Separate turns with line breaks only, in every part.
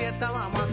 fiesta, vamos a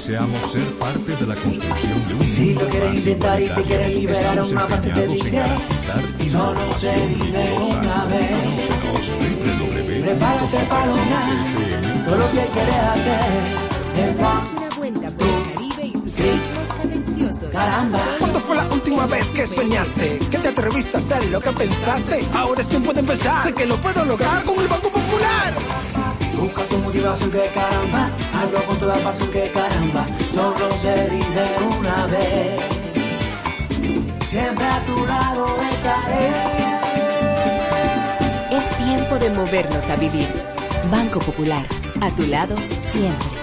Deseamos ser parte de la construcción de un
Si lo quieres
más
inventar y te quieres liberar
Estamos
una parte te
empeñados en
diré.
garantizar y
Solo se vive una vez. Prepárate para lograr
www.fm.
todo lo que quieres hacer. Es
Damos una vuelta por el Caribe y sus ritmos cadenciosos.
Caramba.
¿Cuándo fue la última vez que soñaste? ¿Que te atreviste a hacer lo que pensaste? Ahora es tiempo de empezar. Sé que lo puedo lograr con el Banco Popular.
Busca tu motivación que caramba, con toda pasión que caramba, solo se vive una vez. Siempre a tu lado estaré.
Es tiempo de movernos a vivir. Banco Popular, a tu lado siempre.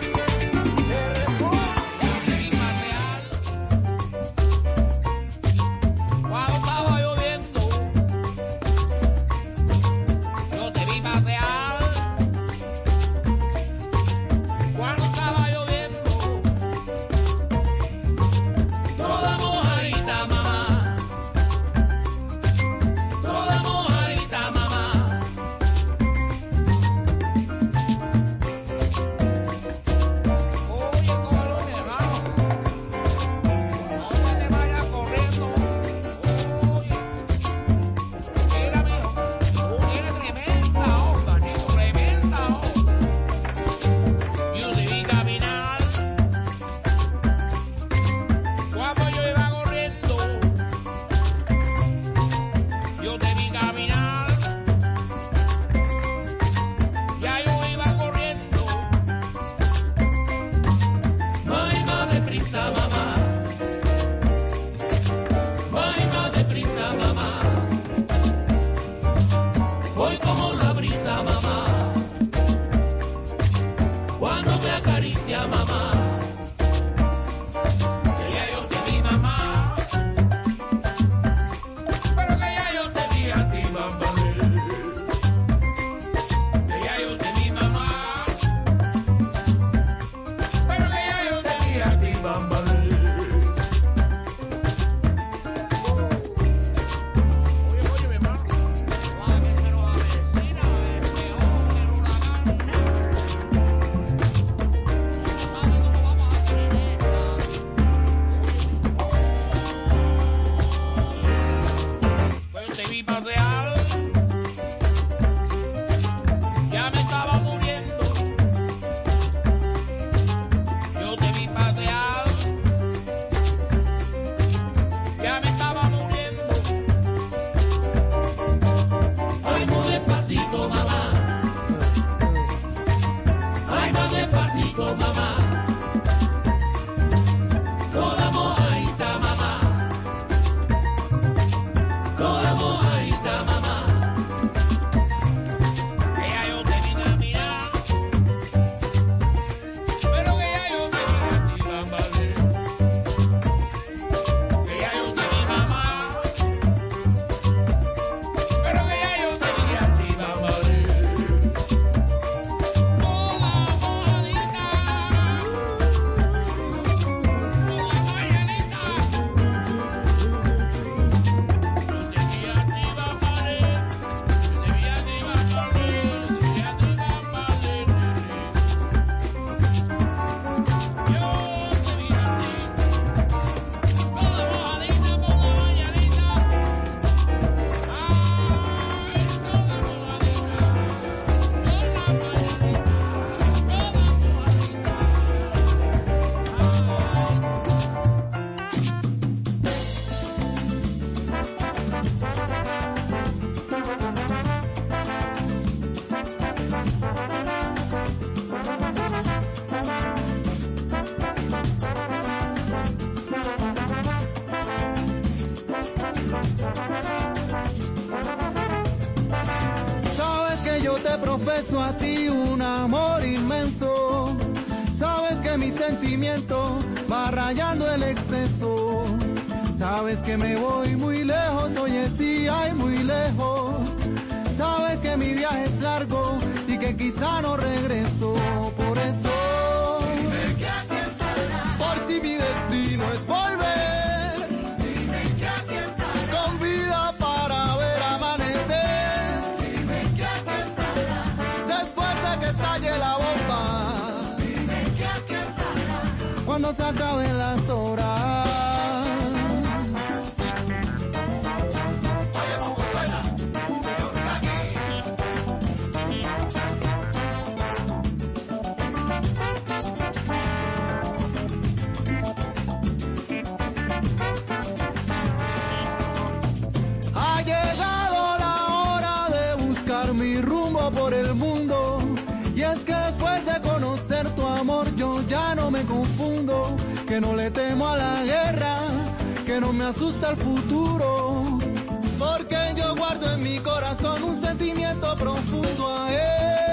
el exceso. Sabes que me voy muy lejos, oye sí, hay muy lejos. Sabes que mi viaje es largo y que quizá no regreso la guerra, que no me asusta el futuro, porque yo guardo en mi corazón un sentimiento profundo a él.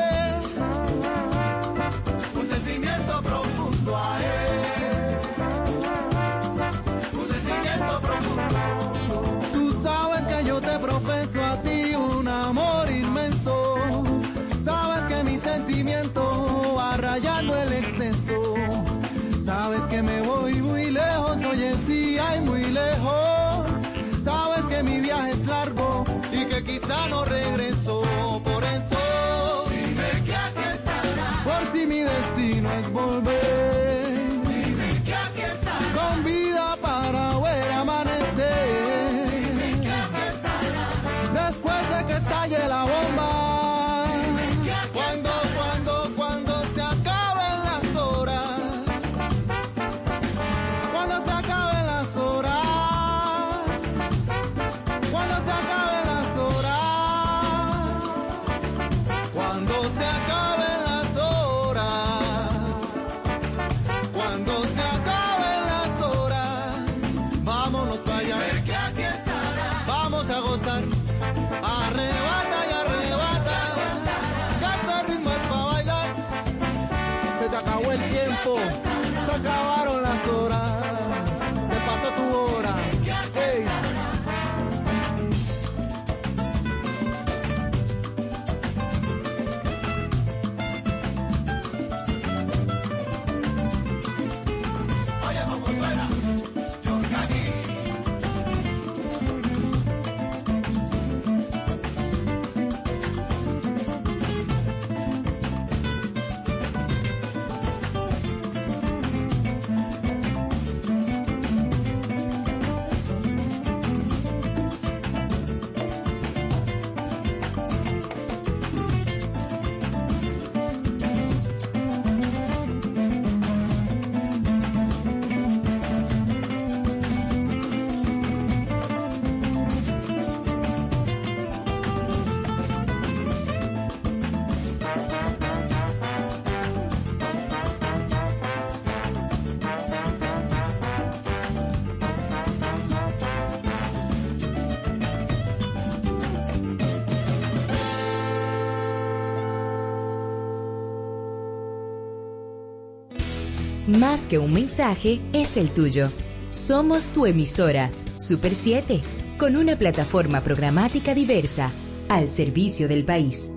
que un
mensaje es el tuyo. Somos tu emisora, Super 7, con una plataforma programática diversa, al servicio del país.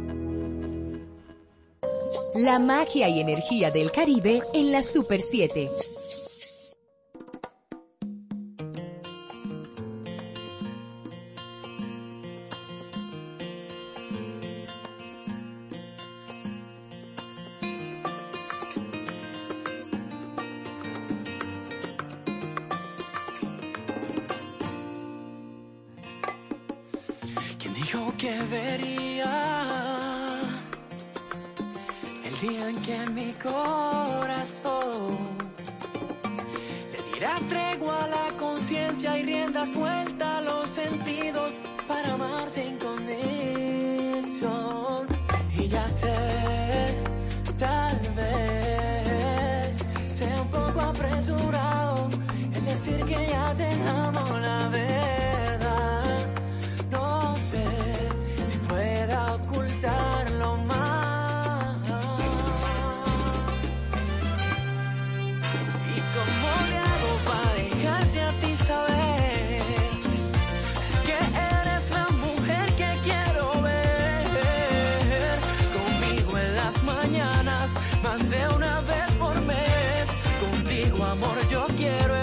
La magia y energía del Caribe en la Super 7.
quiero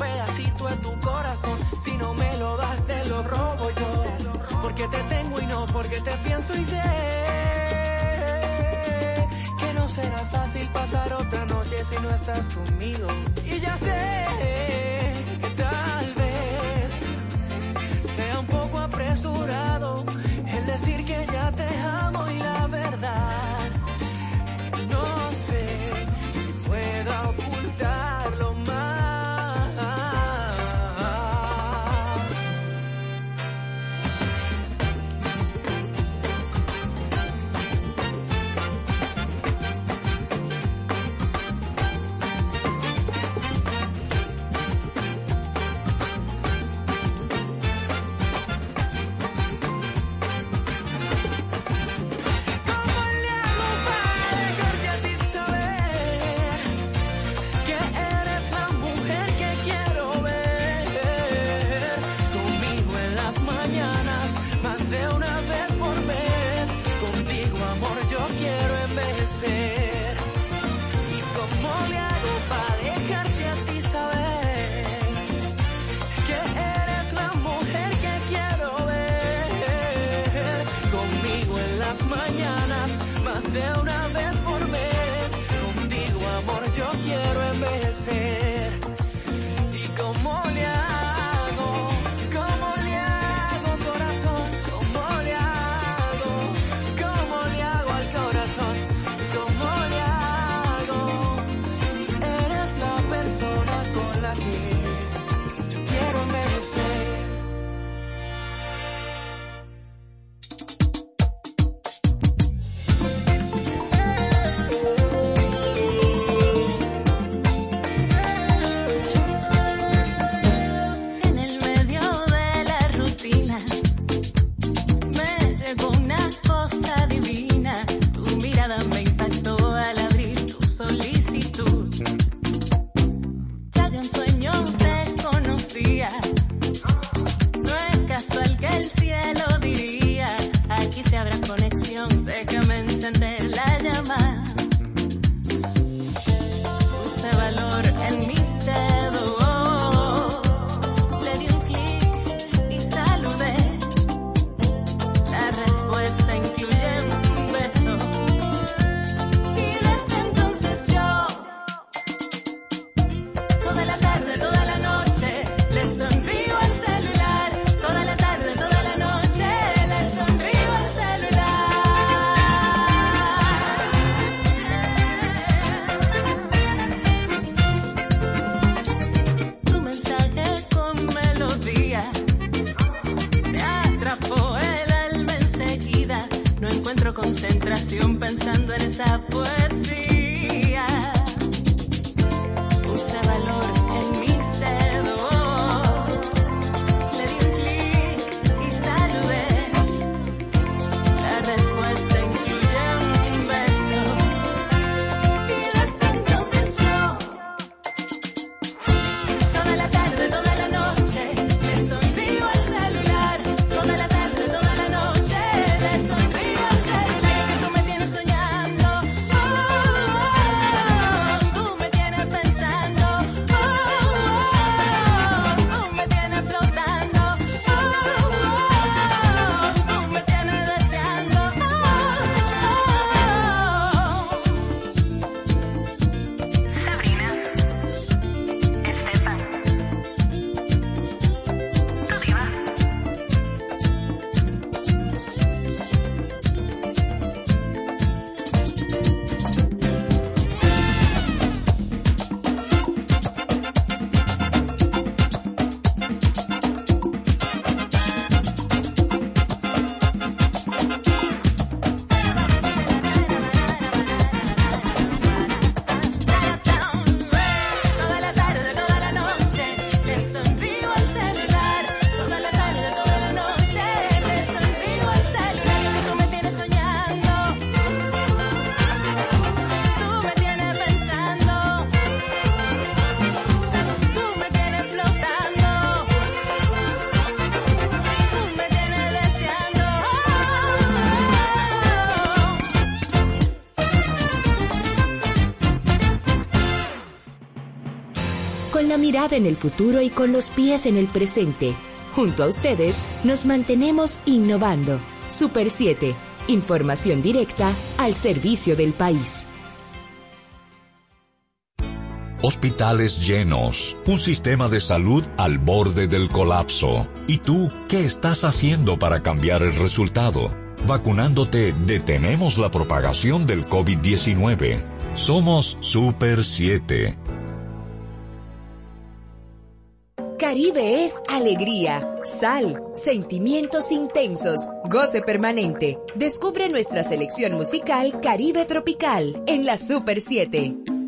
pedacito de tu corazón. Si no me lo das, te lo robo yo. Porque te tengo y no porque te pienso y sé que no será fácil pasar otra noche si no estás conmigo. Y ya sé. En
el
futuro y con los pies en el presente. Junto a ustedes nos mantenemos innovando. Super 7. Información directa al servicio del país.
Hospitales llenos, un sistema de salud al borde del colapso. ¿Y tú qué estás haciendo para cambiar el resultado? Vacunándote detenemos la propagación del COVID-19. Somos Super 7.
Caribe es alegría, sal, sentimientos intensos, goce permanente. Descubre nuestra selección musical Caribe Tropical en la Super 7.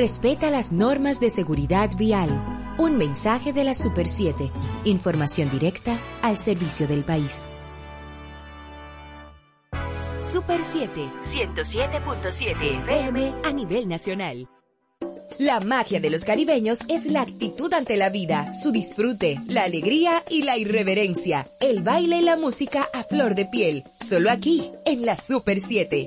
Respeta las normas de seguridad vial. Un mensaje de la Super 7. Información directa al servicio del país. Super 7, 107.7 FM a nivel nacional. La magia de los caribeños es la actitud ante la vida, su disfrute, la alegría y la irreverencia. El baile y la música a flor de piel, solo aquí, en la Super 7.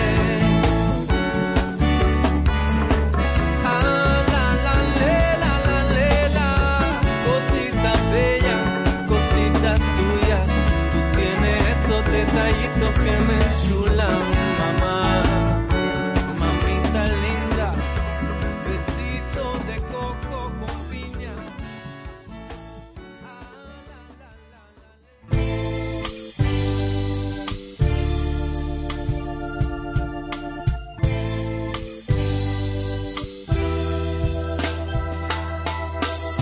Detallitos que me enchulan, mamá. Mamita linda, besito de coco con piña.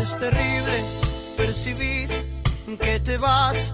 Es terrible percibir que te vas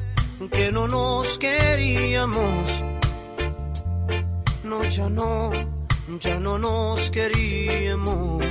que no nos queríamos. No, ya no, ya no nos queríamos.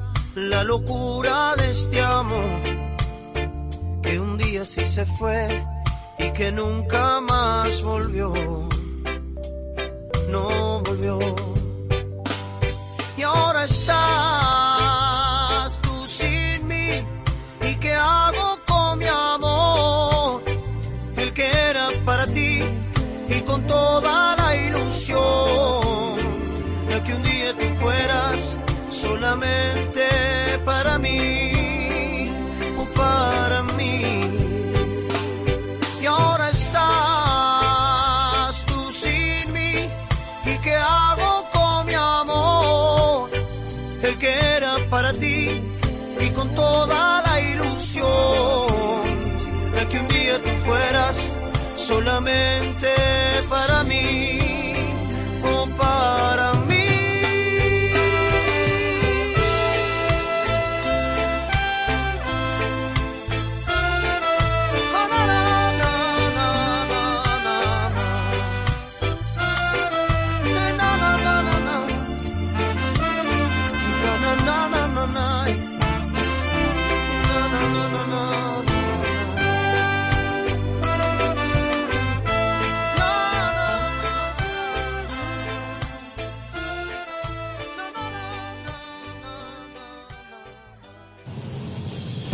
la locura de este amor, que un día sí se fue y que nunca más volvió, no volvió. Y ahora estás tú sin mí, ¿y qué hago con mi amor? El que era para ti y con toda la ilusión de que un día tú fueras solamente solamente para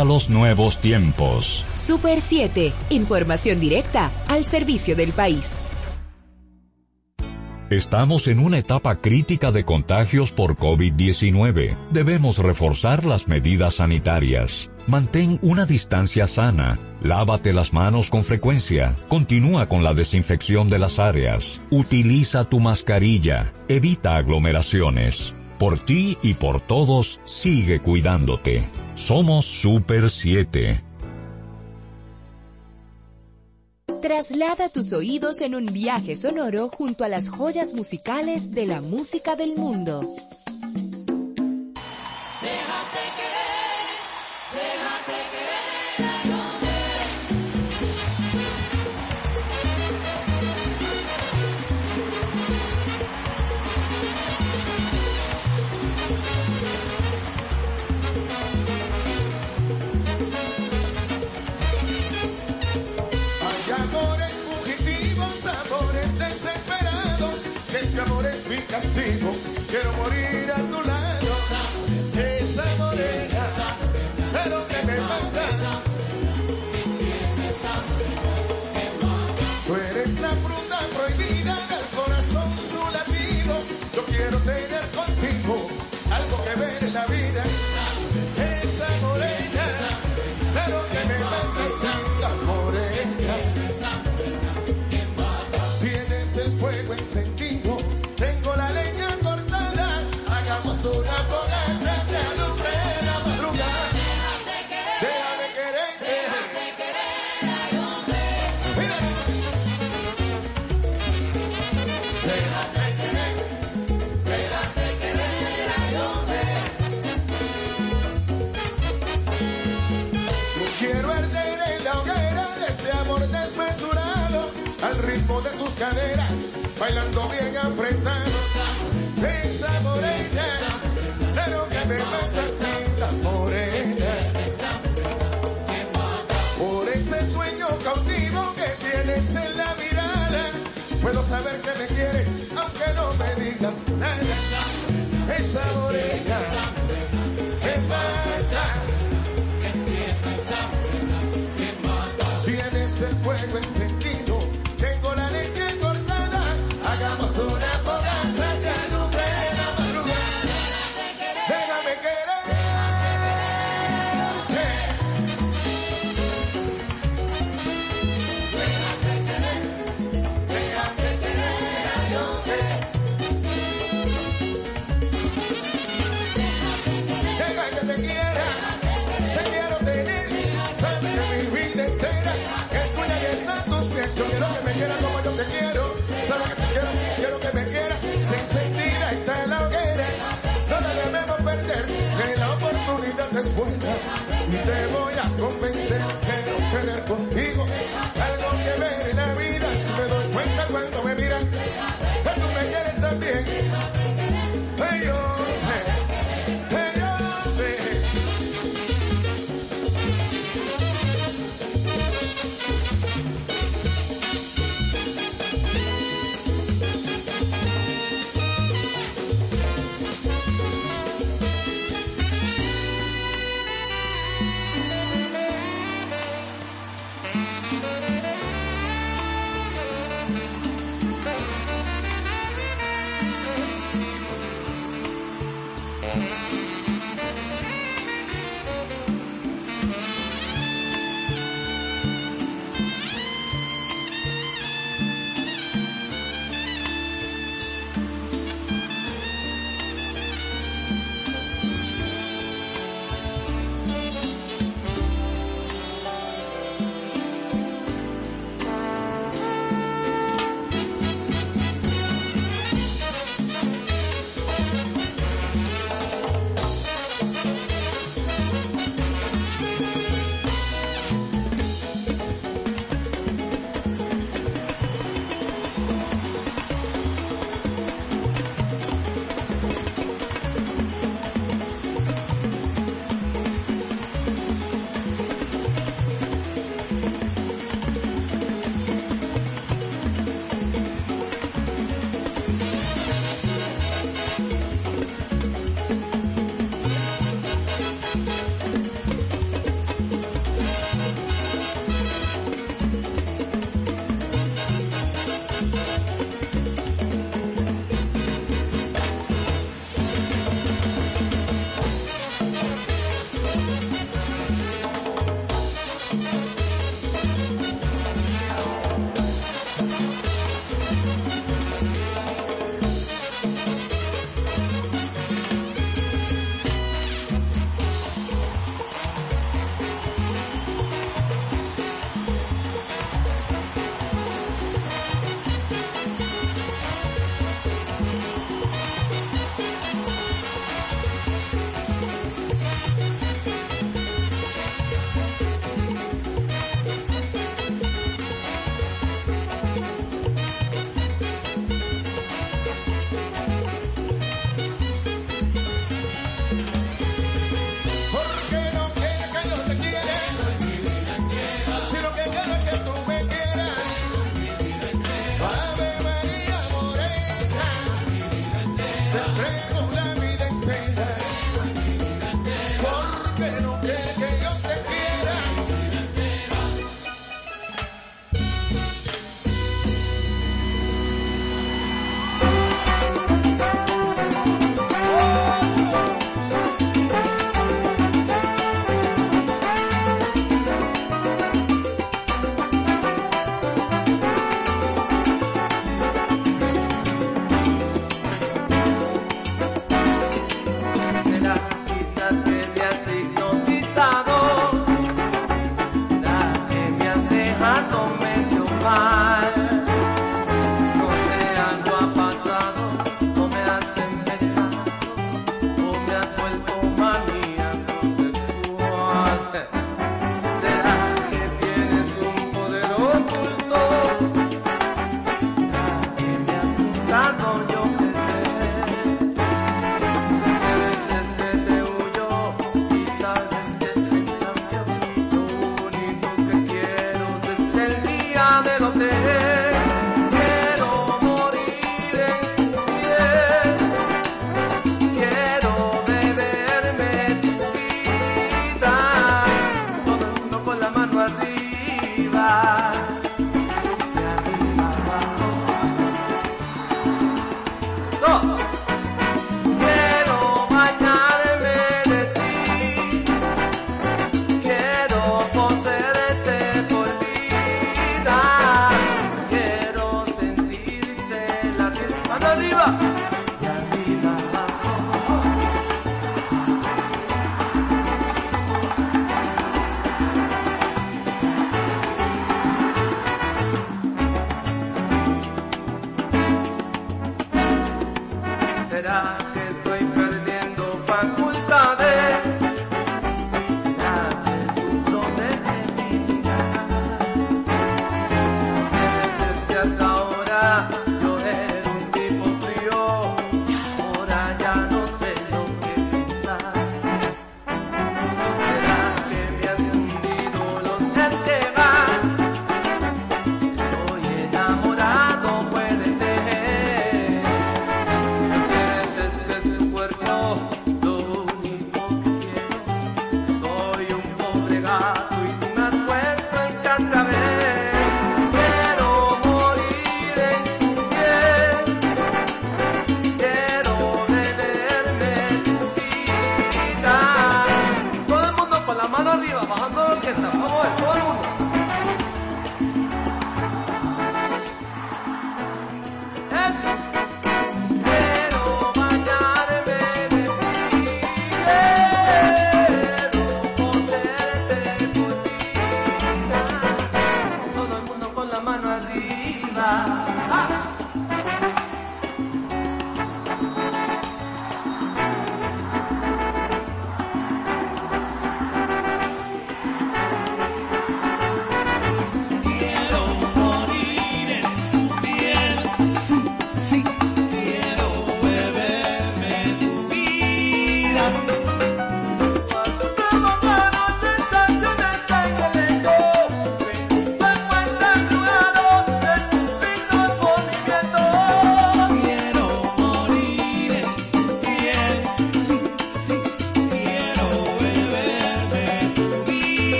a los nuevos tiempos.
Super 7, información directa al servicio del país.
Estamos en una etapa crítica de contagios por COVID-19. Debemos reforzar las medidas sanitarias. Mantén una distancia sana. Lávate las manos con frecuencia. Continúa con la desinfección de las áreas. Utiliza tu mascarilla. Evita aglomeraciones. Por ti y por todos, sigue cuidándote. Somos Super 7.
Traslada tus oídos en un viaje sonoro junto a las joyas musicales de la música del mundo.
Mi que me quieres, aunque no me digas nada. Esa morena, que mata. Tienes el fuego encendido,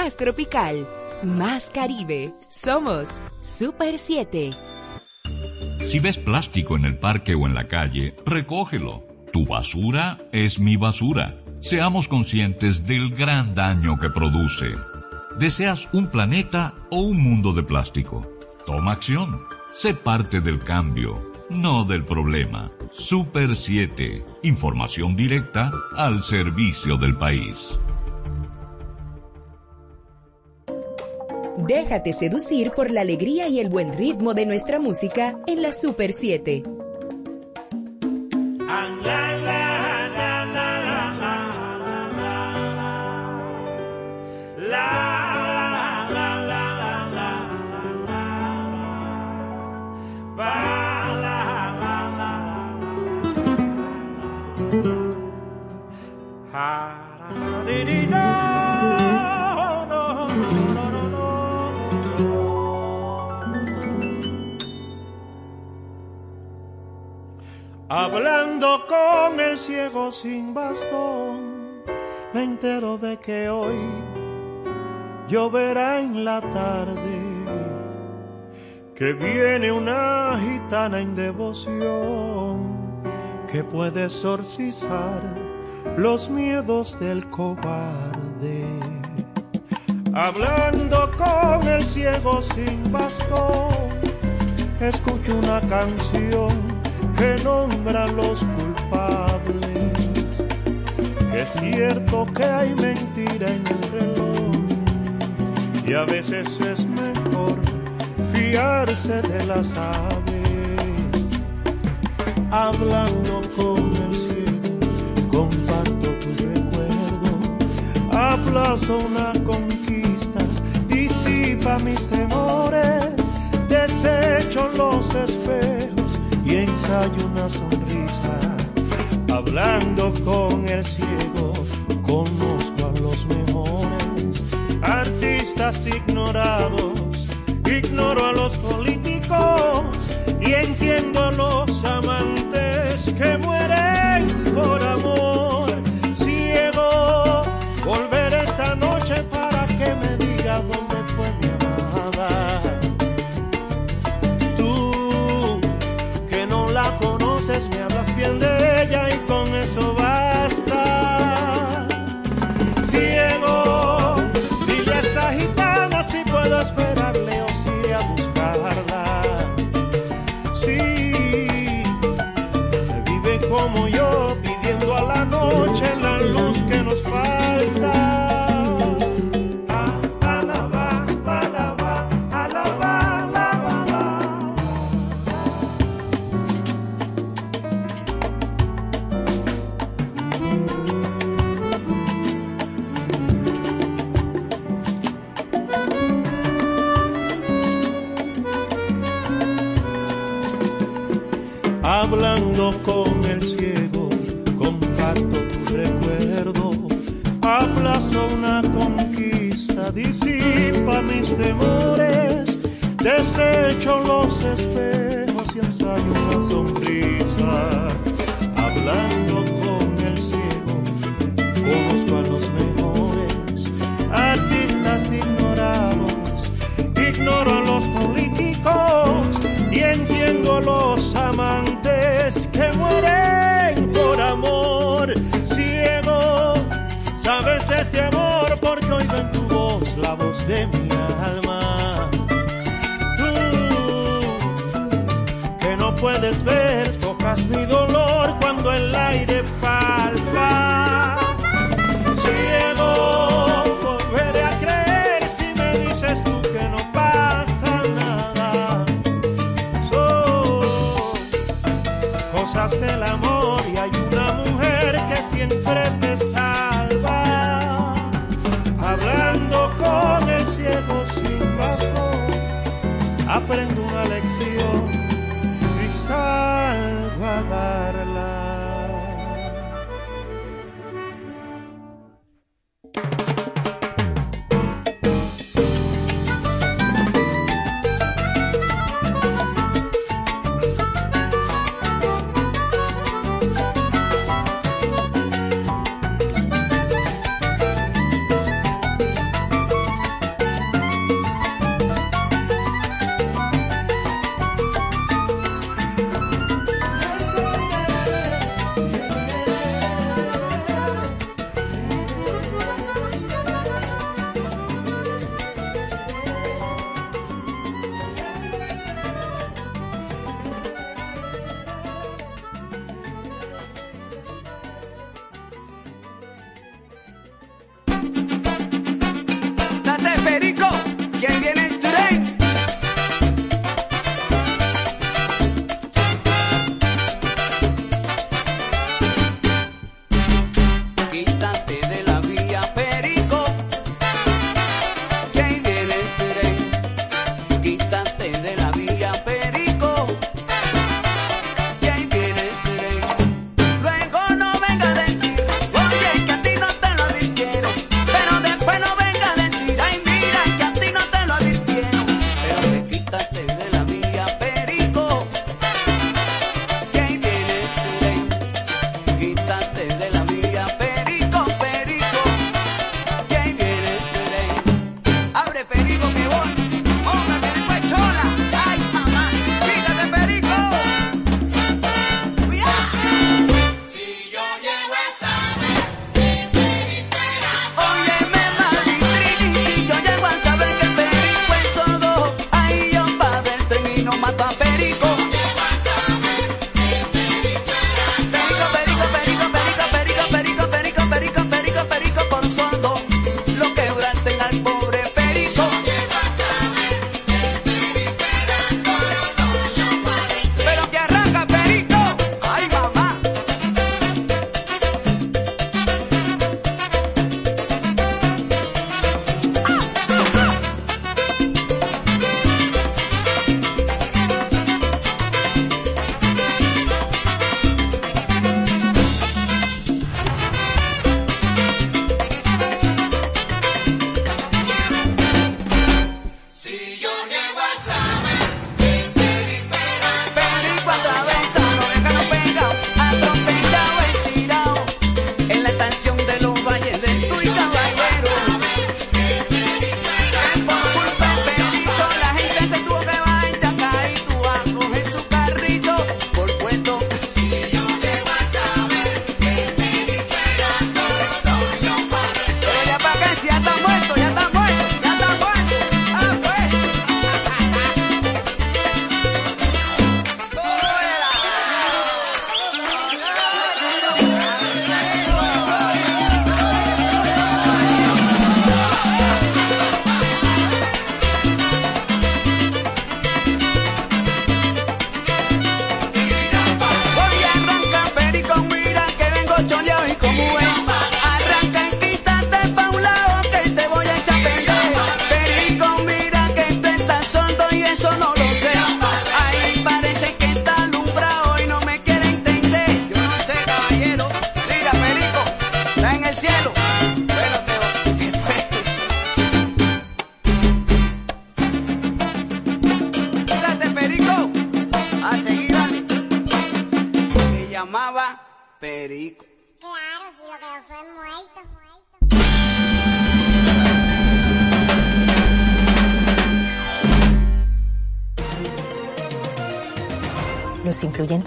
Más tropical, más Caribe. Somos Super 7.
Si ves plástico en el parque o en la calle, recógelo. Tu basura es mi basura. Seamos conscientes del gran daño que produce. ¿Deseas un planeta o un mundo de plástico? Toma acción. Sé parte del cambio, no del problema. Super 7. Información directa al servicio del país.
Déjate seducir por la alegría y el buen ritmo de nuestra música en la Super 7.
Hablando con el ciego sin bastón, me entero de que hoy lloverá en la tarde, que viene una gitana en devoción, que puede exorcizar los miedos del cobarde. Hablando con el ciego sin bastón, escucho una canción que nombra a los culpables, que es cierto que hay mentira en el reloj y a veces es mejor fiarse de las aves. Hablando con el cielo, comparto tu recuerdo, aplazo una conquista, disipa mis temores, desecho los espejos y ensayo una sonrisa. Hablando con el ciego, conozco a los mejores artistas ignorados. Ignoro a los políticos y entiendo a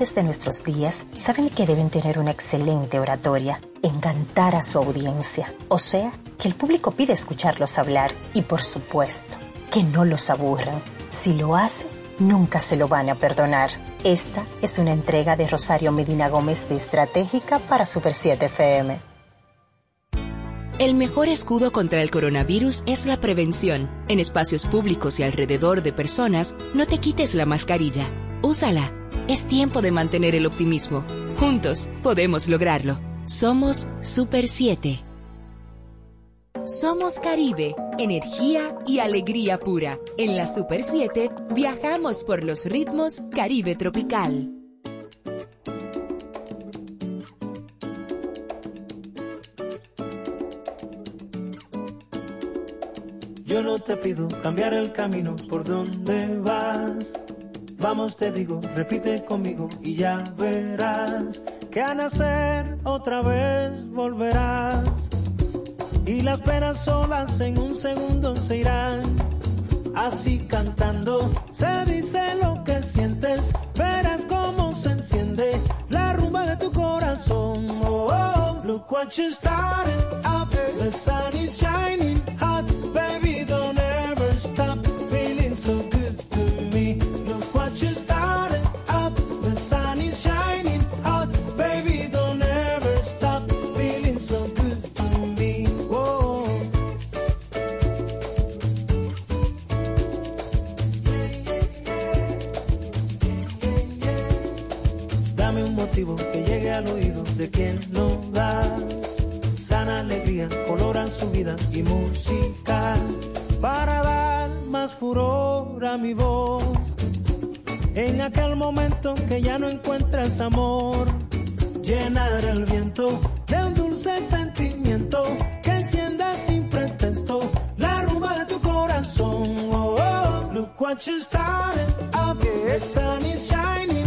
Influyentes de nuestros días saben que deben tener una excelente oratoria, encantar a su audiencia, o sea, que el público pide escucharlos hablar y por supuesto, que no los aburran. Si lo hace, nunca se lo van a perdonar. Esta es una entrega de Rosario Medina Gómez de Estratégica para Super 7 FM.
El mejor escudo contra el coronavirus es la prevención. En espacios públicos y alrededor de personas, no te quites la mascarilla. Úsala. Es tiempo de mantener el optimismo. Juntos podemos lograrlo. Somos Super 7.
Somos Caribe, energía y alegría pura. En la Super 7 viajamos por los ritmos Caribe tropical.
Yo no te pido cambiar el camino por donde vas Vamos, te digo, repite conmigo y ya verás que a nacer otra vez volverás. Y las penas solas en un segundo se irán. Así cantando se dice lo que sientes, verás cómo se enciende la rumba de tu corazón. Oh, oh. oh. Look what you started up, the sun is shining. música para dar más furor a mi voz. En aquel momento que ya no encuentras amor, llenar el viento de un dulce sentimiento que encienda sin pretexto la rumba de tu corazón. Oh, oh. Look what you started, out okay, it's sunny shining.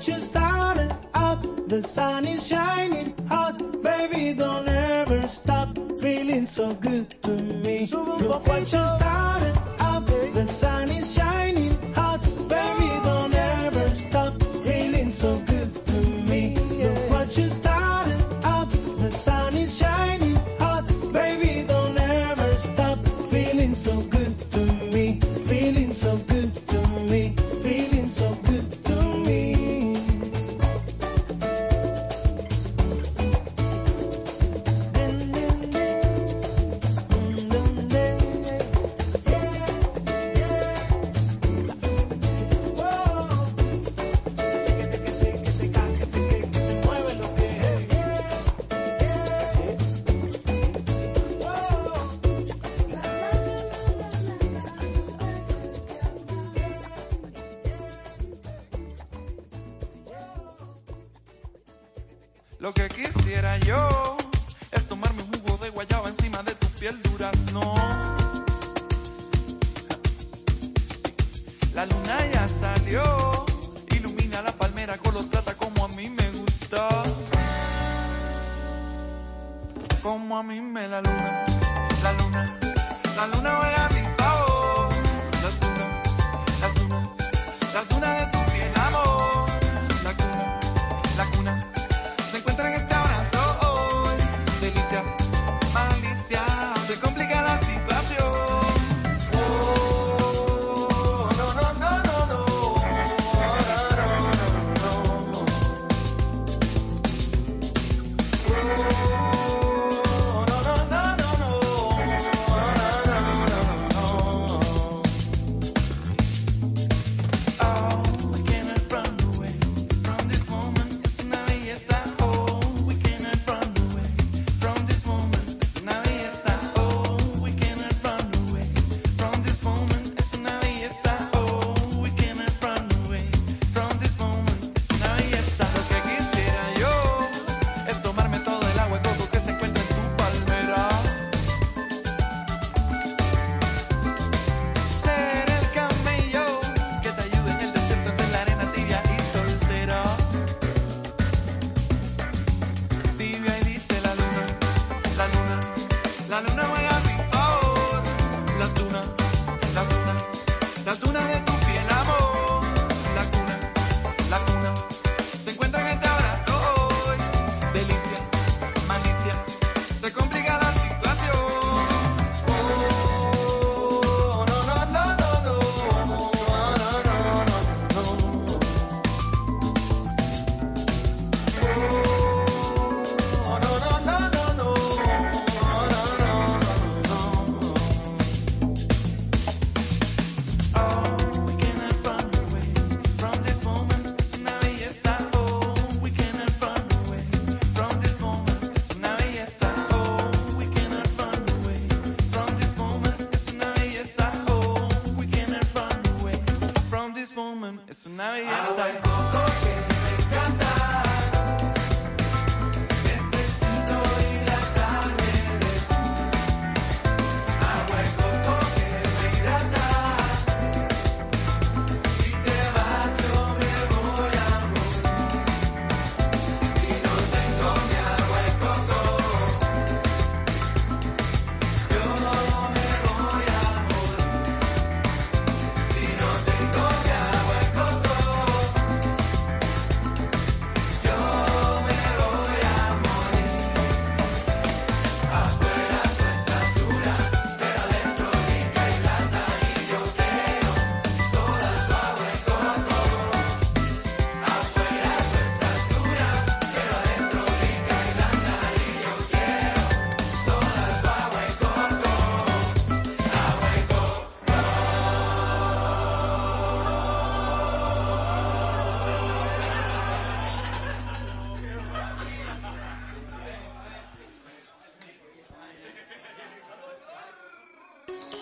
just started.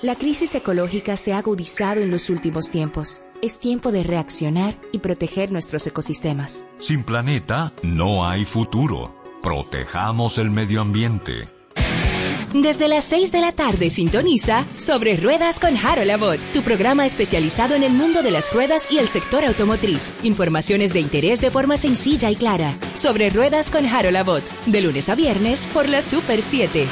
La
crisis ecológica se ha agudizado en los últimos tiempos. Es tiempo de reaccionar y proteger nuestros ecosistemas.
Sin planeta no hay futuro. Protejamos el medio ambiente.
Desde las 6 de la tarde sintoniza Sobre Ruedas con Harold Abbott, tu programa especializado en el mundo de las ruedas y el sector automotriz. Informaciones de interés de forma sencilla y clara. Sobre Ruedas con Harold Abbott, de lunes a viernes por la Super 7.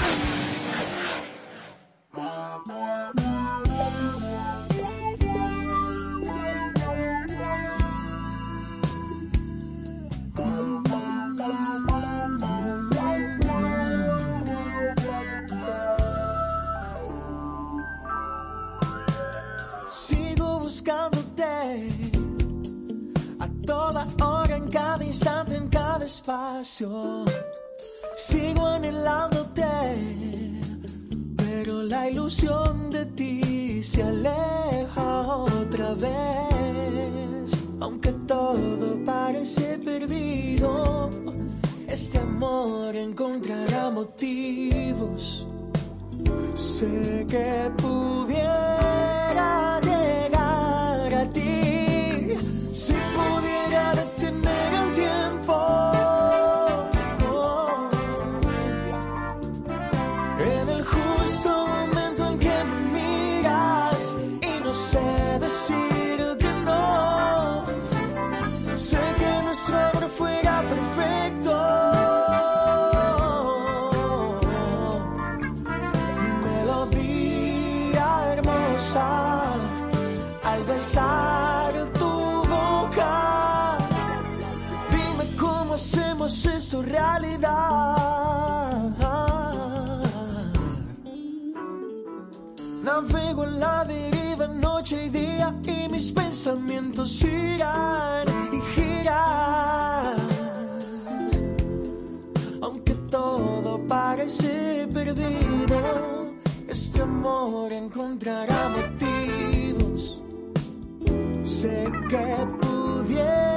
La deriva noche y día y mis pensamientos giran y giran. Aunque todo parece perdido, este amor encontrará motivos. Sé que pudiera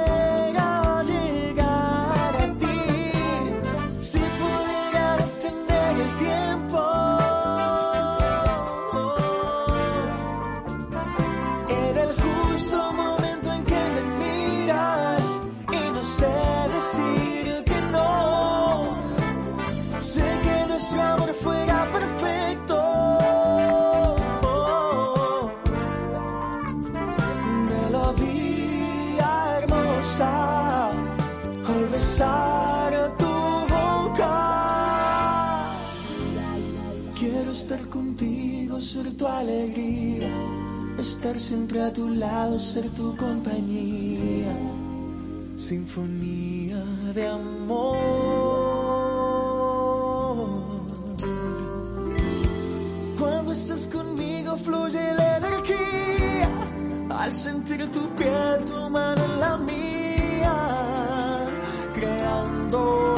ser tu alegría, estar siempre a tu lado, ser tu compañía. Sinfonía de amor. Cuando estás conmigo fluye la energía. Al sentir tu piel, tu mano en la mía, creando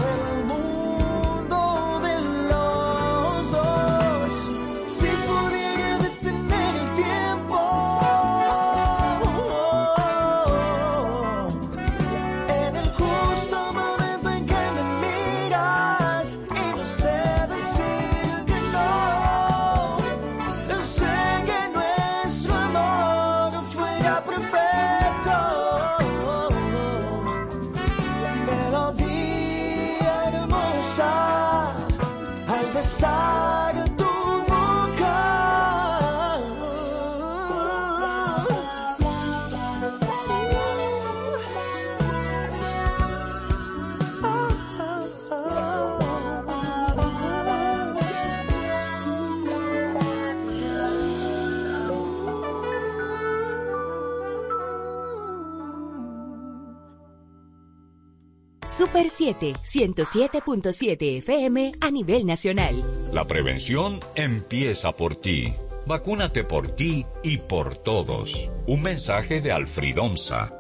Super 7, 107.7 FM a nivel nacional.
La prevención empieza por ti. Vacúnate por ti y por todos. Un mensaje de Alfridomsa.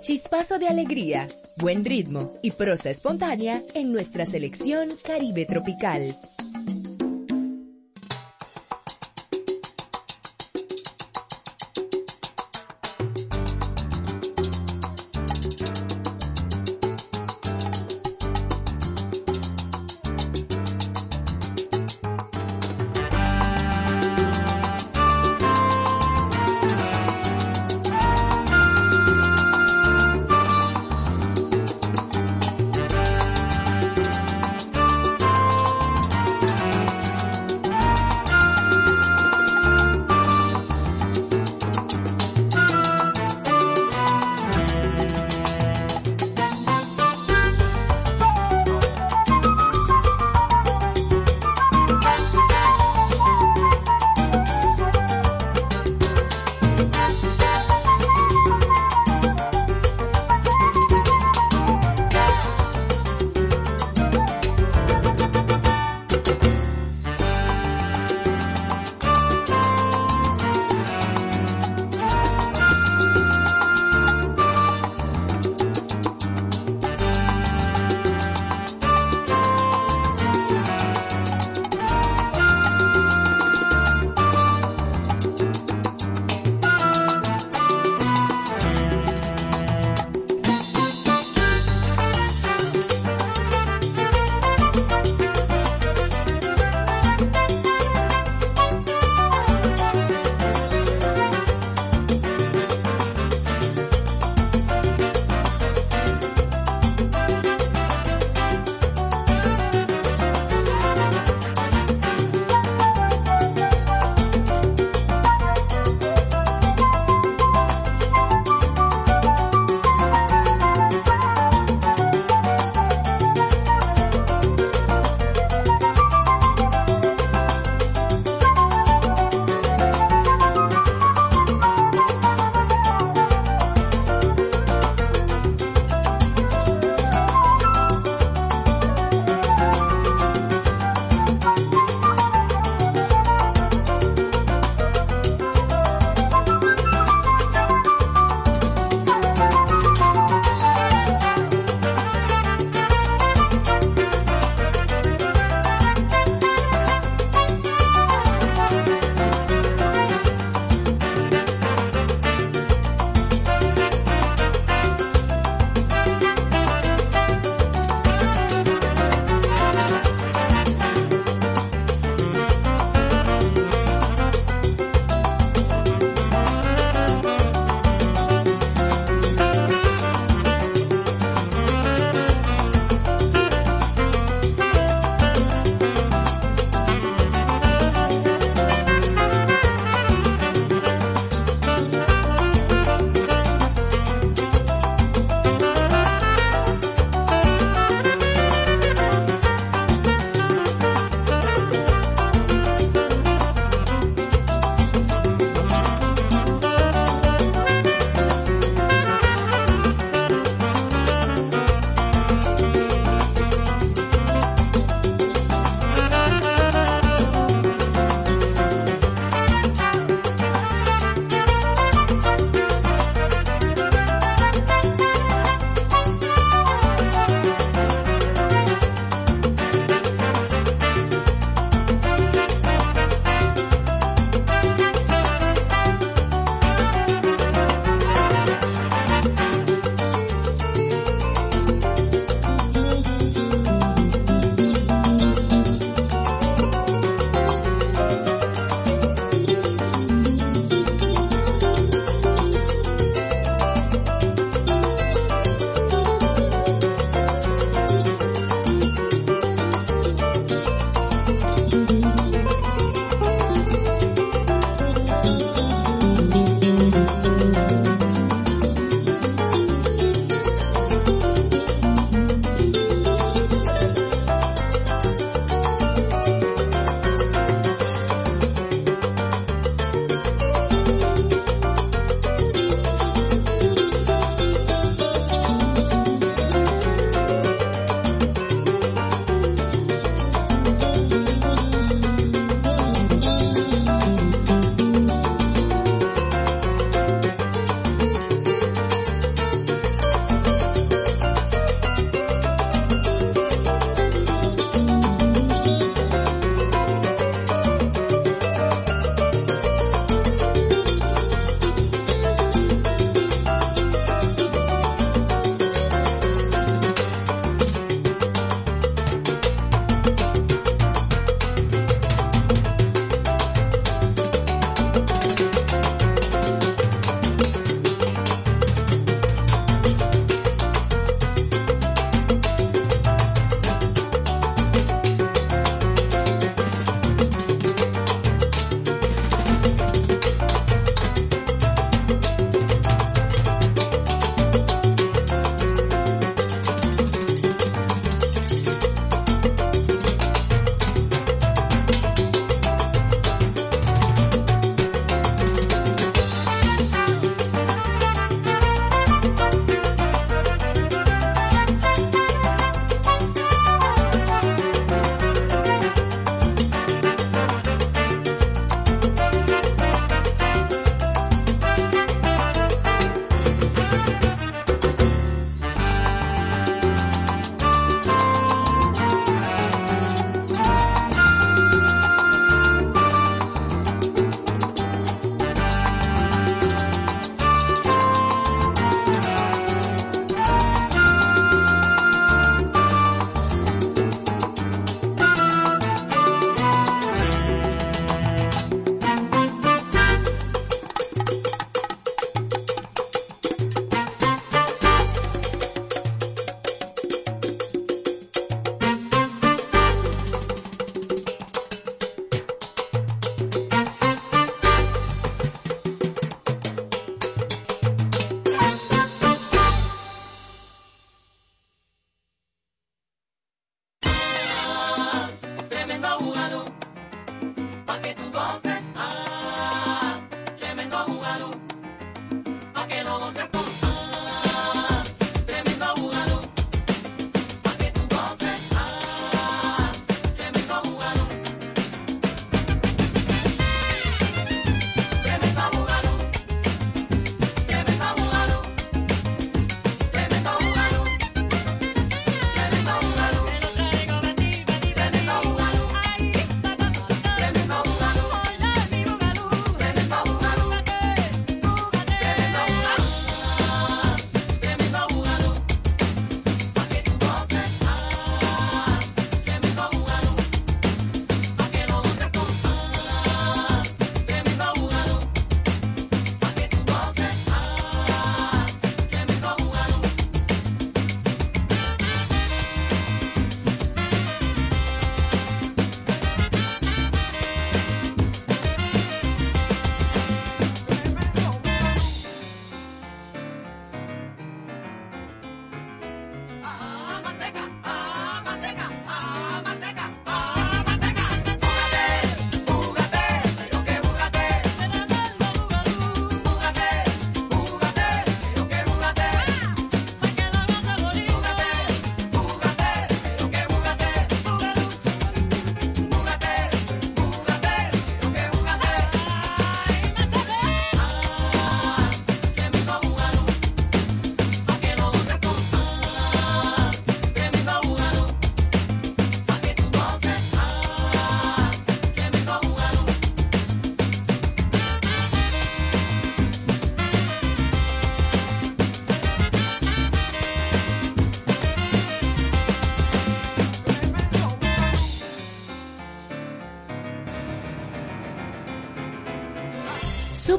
Chispazo de alegría, buen ritmo y prosa espontánea en nuestra selección Caribe Tropical.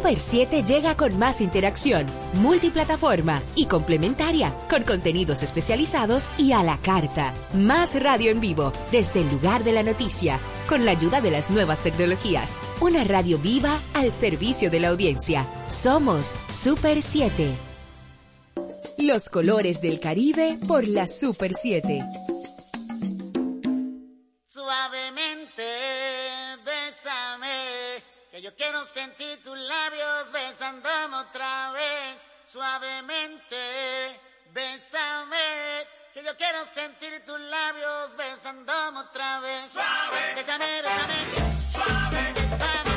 Super 7 llega con más interacción, multiplataforma y complementaria, con contenidos especializados y a la carta. Más radio en vivo, desde el lugar de la noticia, con la ayuda de las nuevas tecnologías. Una radio viva al servicio de la audiencia. Somos Super 7.
Los colores del Caribe por la Super 7.
Quiero sentir tus labios besándome otra vez. Suavemente, bésame, que yo quiero sentir tus labios besándome otra vez.
Suave.
Bésame, bésame. Suave. Bésame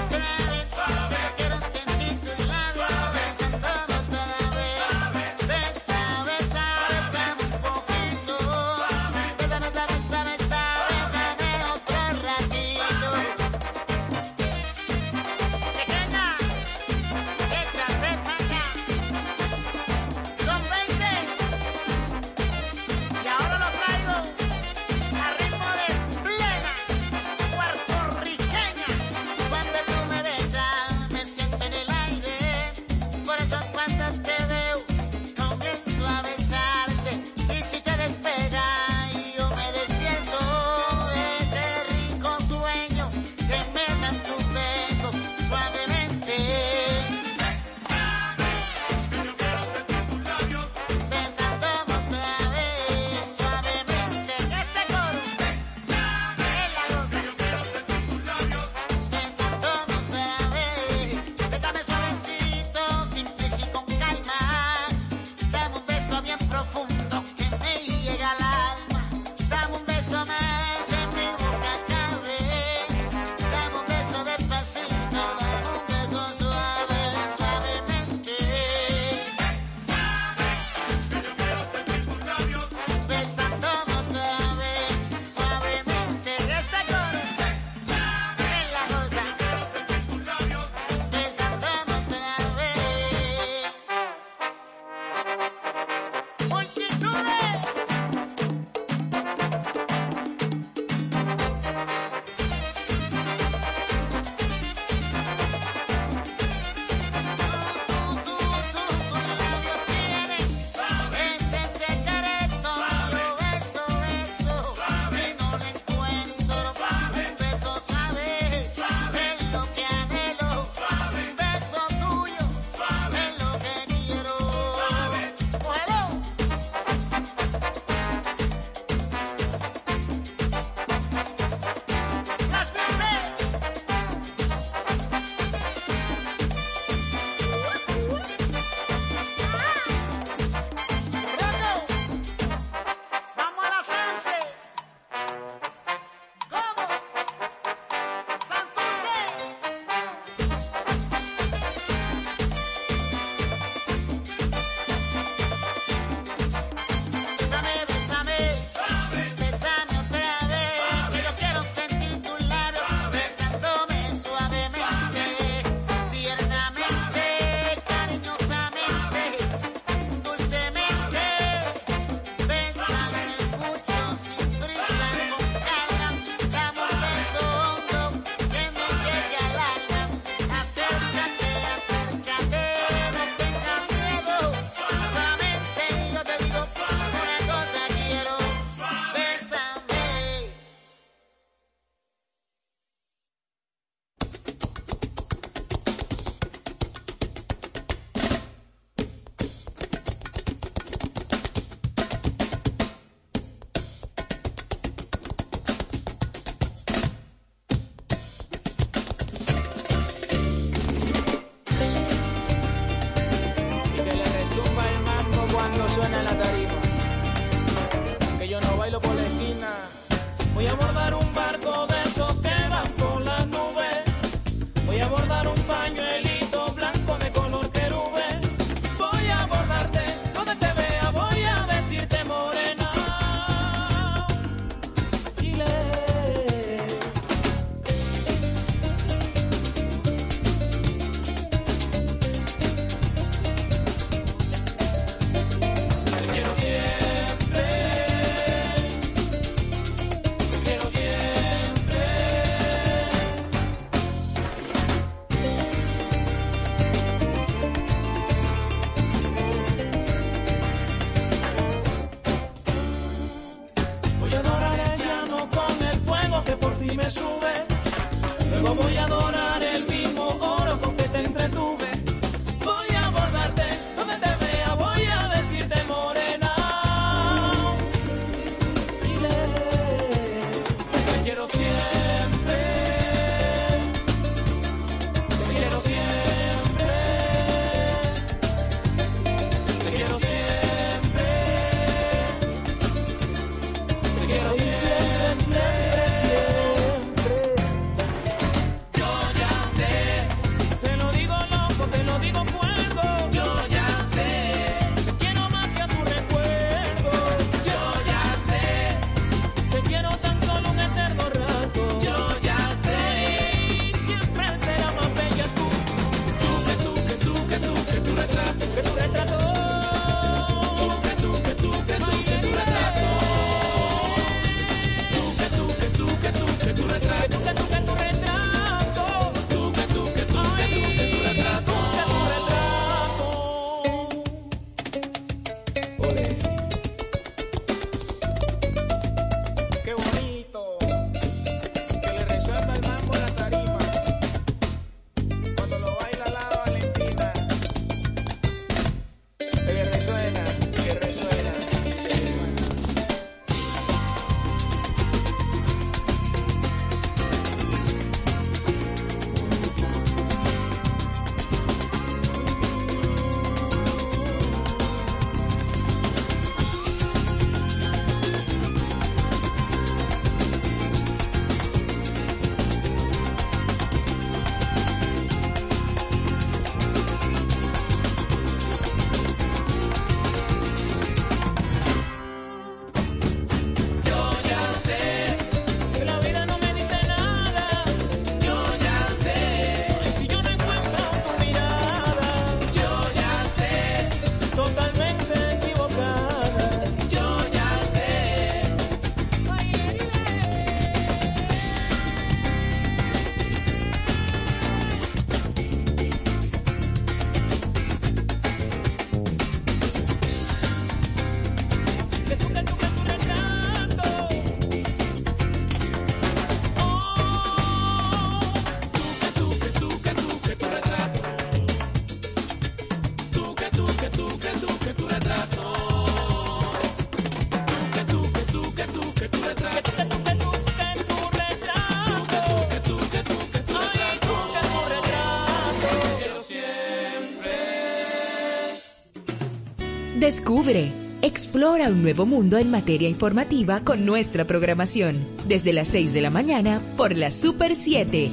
Descubre, explora un nuevo mundo en materia informativa con nuestra programación. Desde las 6 de la mañana por la Super 7.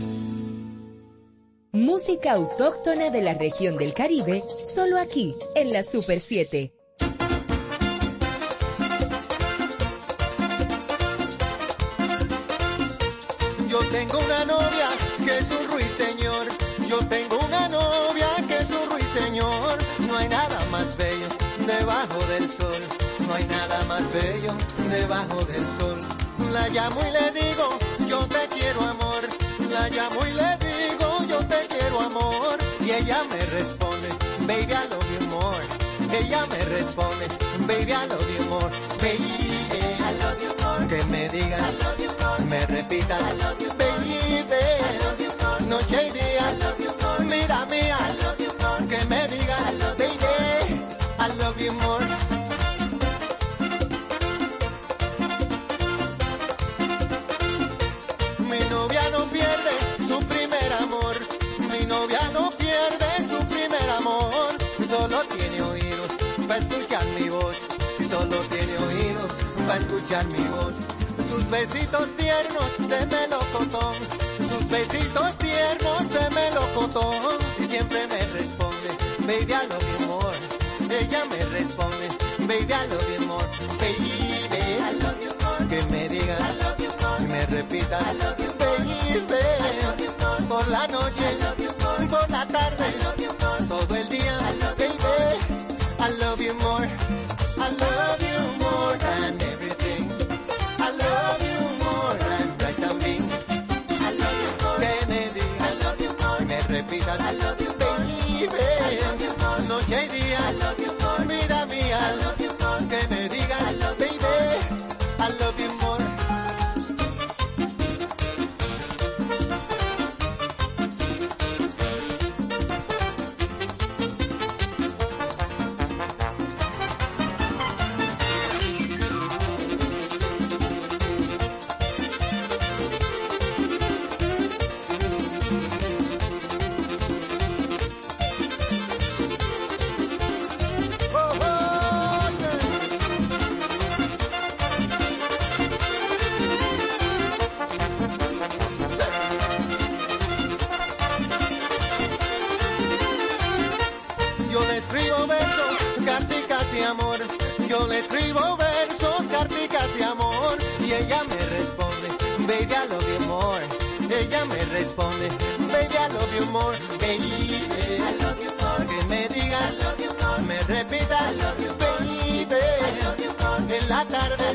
Música autóctona de la región del Caribe, solo aquí, en la Super 7.
Debajo del sol. La llamo y le digo, yo te quiero amor. La llamo y le digo, yo te quiero amor. Y ella me responde, baby, I love you more. Ella me responde, baby, I love you more. Baby, I love you more. Que me diga, I love you more. Me repita, I love you baby. I love you more. Noche y día, I love you more. Mira mía, I love you more. Que me diga, I love baby, I love you more. Escuchar mi voz. Sus besitos tiernos de melocotón. Sus besitos tiernos de melocotón. Y siempre me responde, baby, I love you more. Ella me responde, baby, I love you more. Baby, I love you more. Que me diga, I love you more. Y me repita, I love you baby. I love you more. Por la noche, I love you more. Por la tarde, I love you more. Tarde,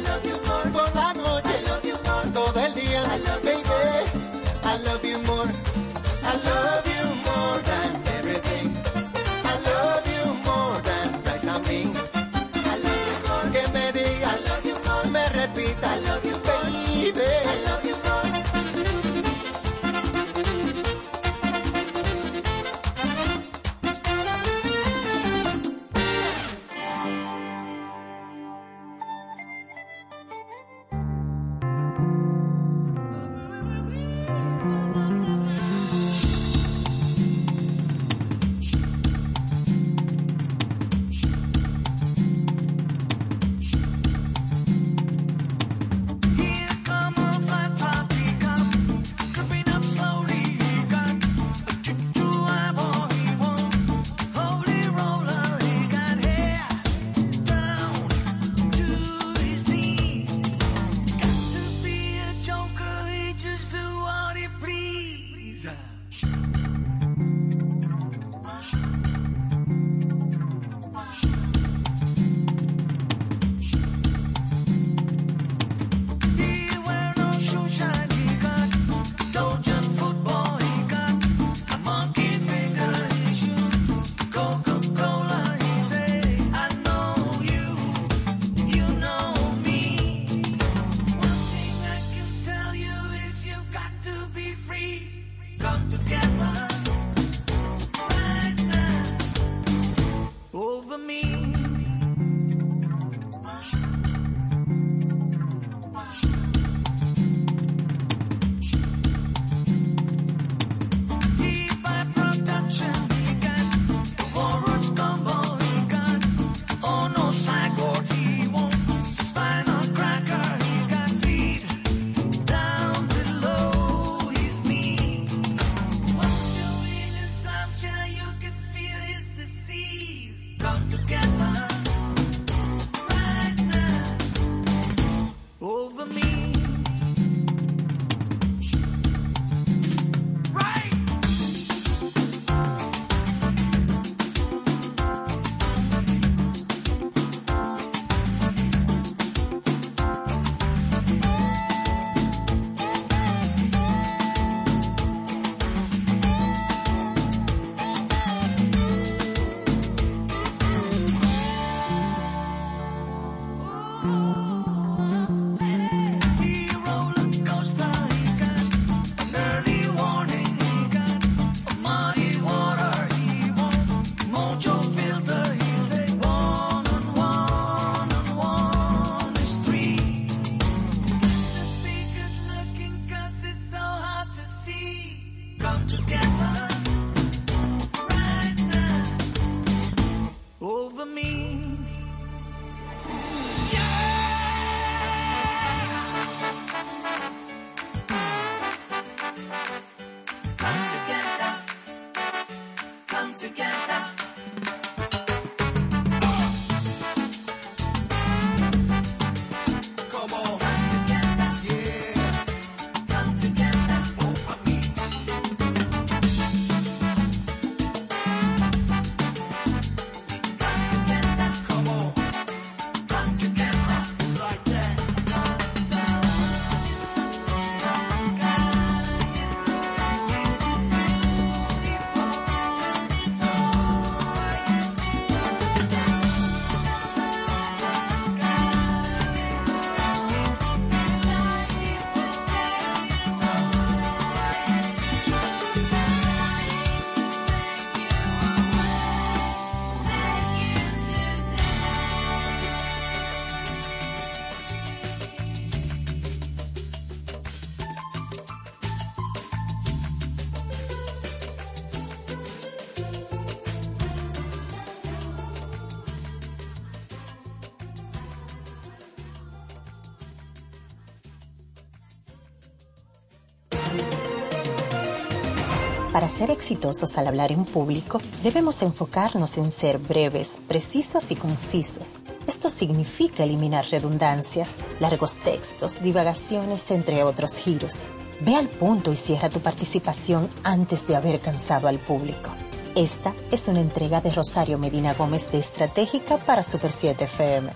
Para ser exitosos al hablar en público, debemos enfocarnos en ser breves, precisos y concisos. Esto significa eliminar redundancias, largos textos, divagaciones, entre otros giros. Ve al punto y cierra tu participación antes de haber cansado al público. Esta es una entrega de Rosario Medina Gómez de Estratégica para Super 7 FM.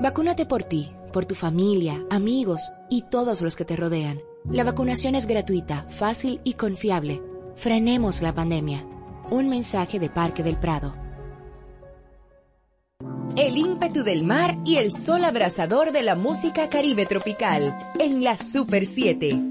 Vacúnate por ti, por tu familia, amigos y todos los que te rodean. La vacunación es gratuita, fácil y confiable. Frenemos la pandemia. Un mensaje de Parque del Prado.
El ímpetu del mar y el sol abrasador de la música caribe tropical en la Super 7.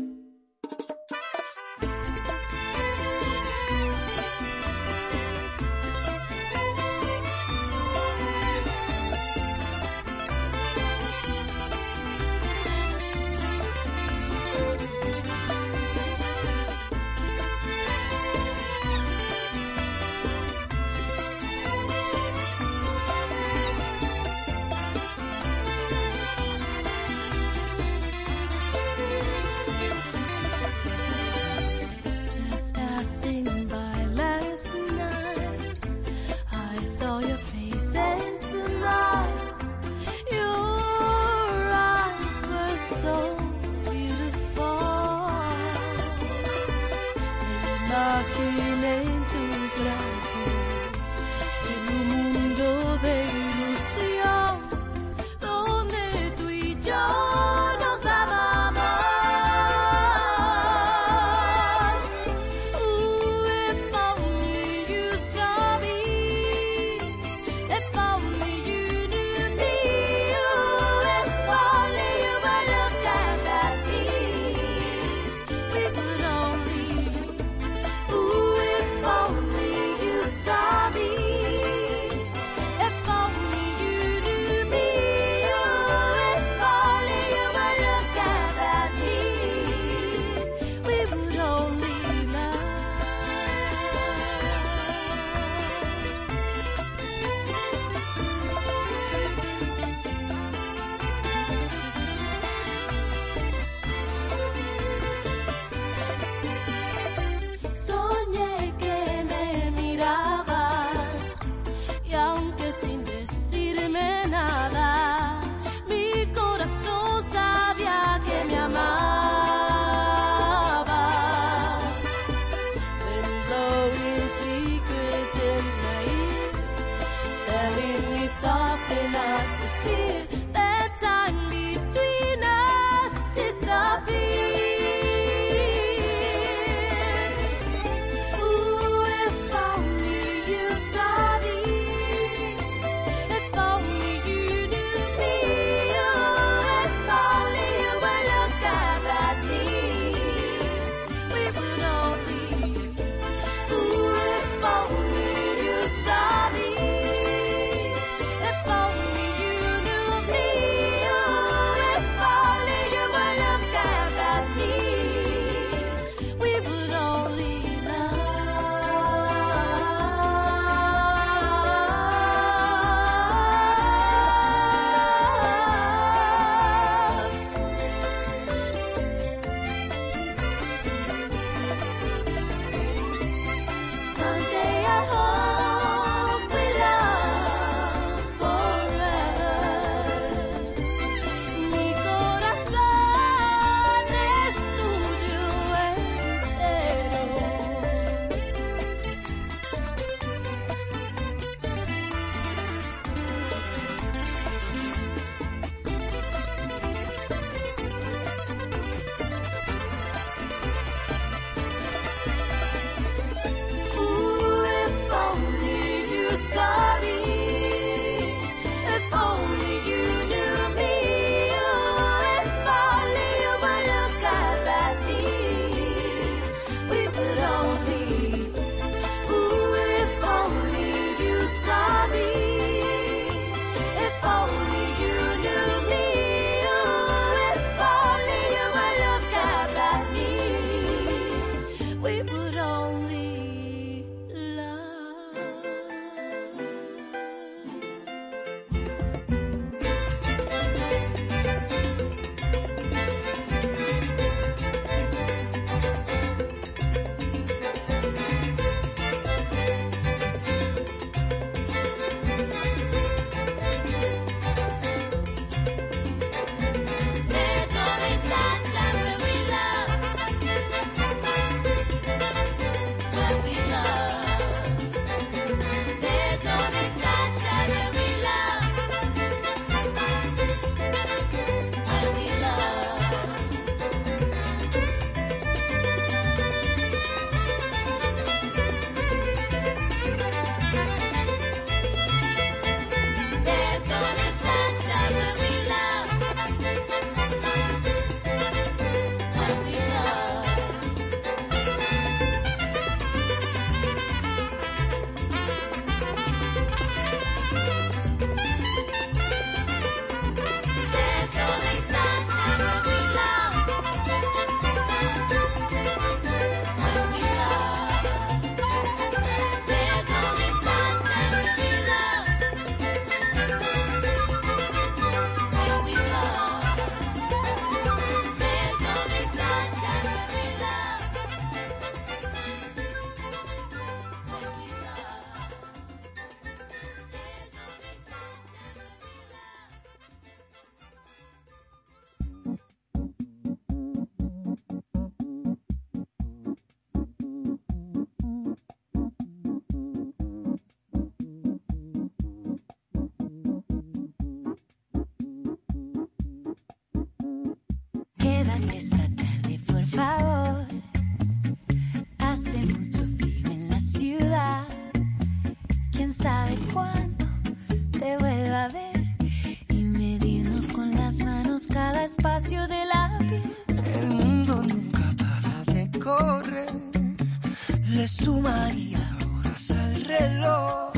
le sumaría horas al reloj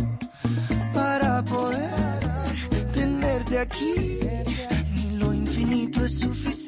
para poder tenerte aquí. Ni lo infinito es suficiente.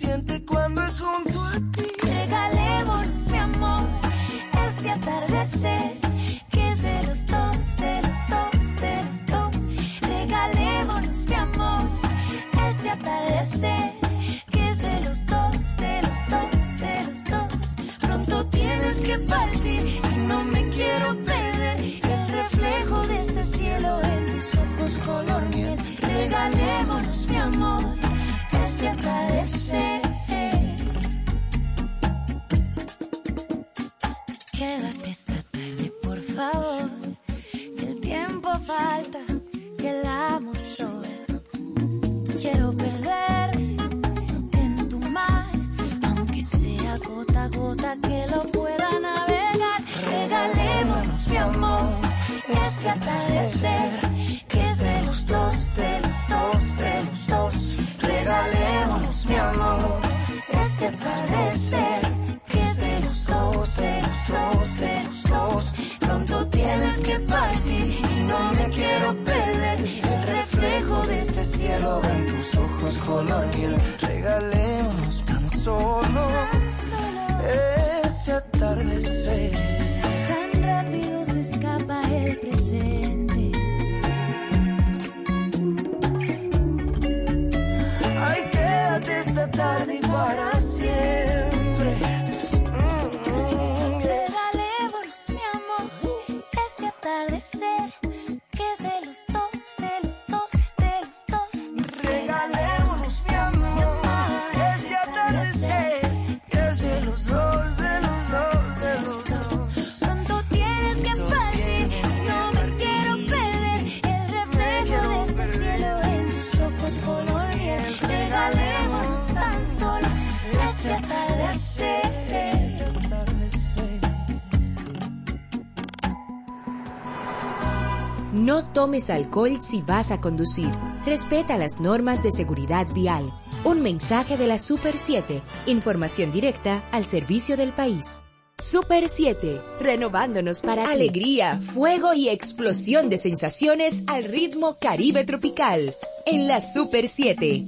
tomes alcohol si vas a conducir. Respeta las normas de seguridad vial. Un mensaje de la Super 7. Información directa al servicio del país.
Super 7, renovándonos para
alegría, fuego y explosión de sensaciones al ritmo Caribe tropical. En la Super 7.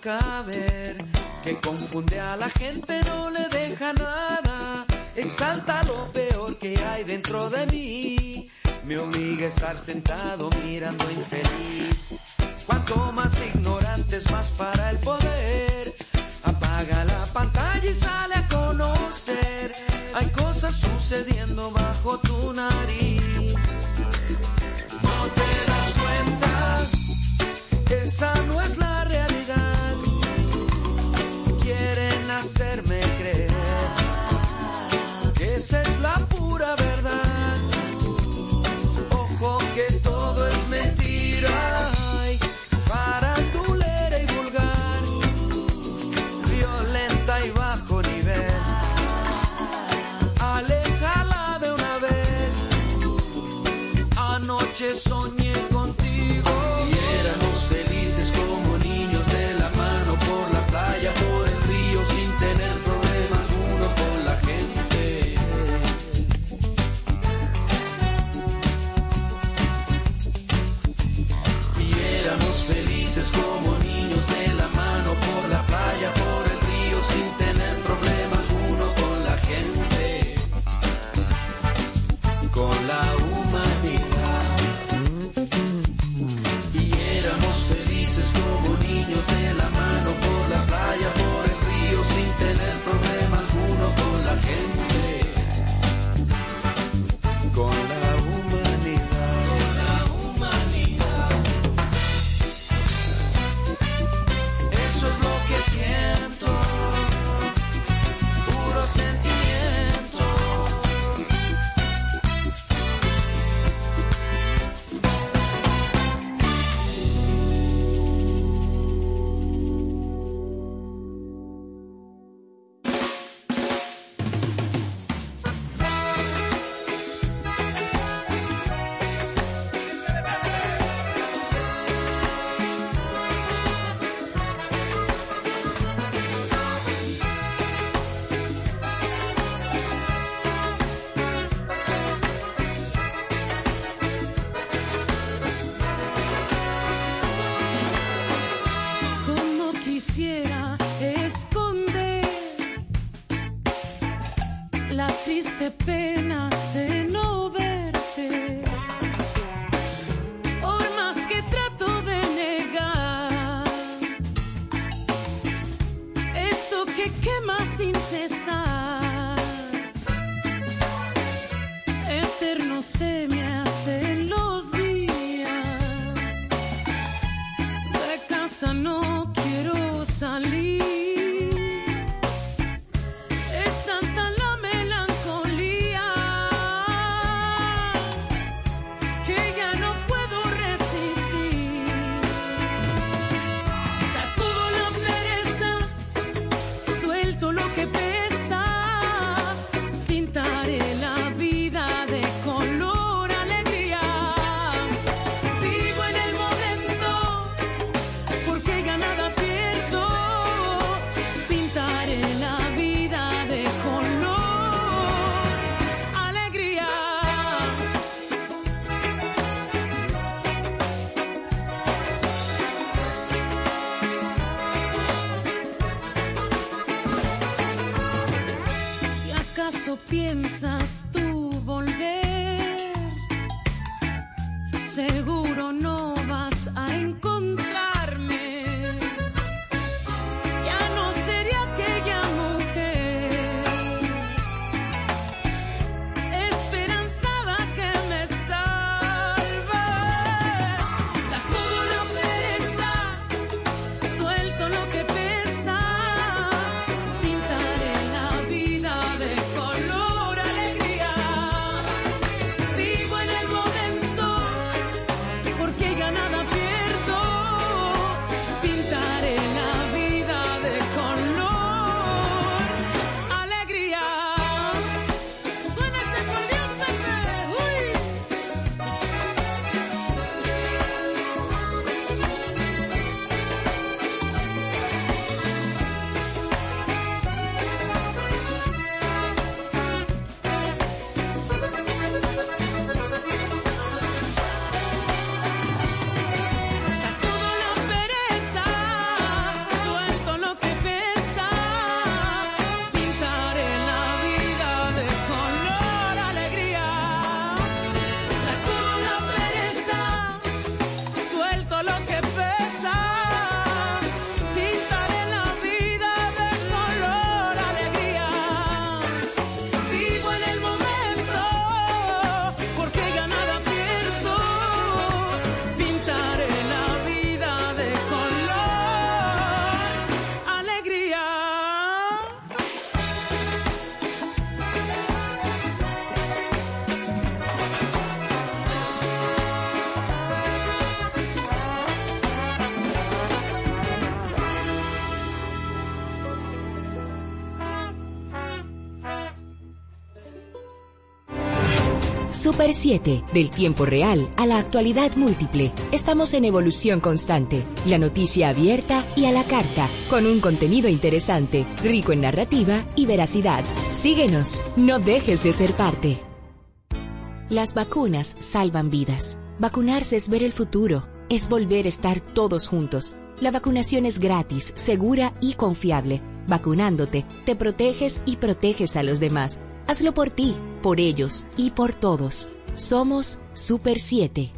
caber, que confunde a la gente, no le deja nada, exalta lo peor que hay dentro de mí, me obliga a estar sentado mirando infeliz. Cuanto más ignorantes, más para el poder.
Super 7, del tiempo real a la actualidad múltiple. Estamos en evolución constante, la noticia abierta y a la carta, con un contenido interesante, rico en narrativa y veracidad. Síguenos, no dejes de ser parte. Las vacunas salvan vidas. Vacunarse es ver el futuro, es volver a estar todos juntos. La vacunación es gratis, segura y confiable. Vacunándote, te proteges y proteges a los demás. Hazlo por ti por ellos y por todos. Somos Super 7.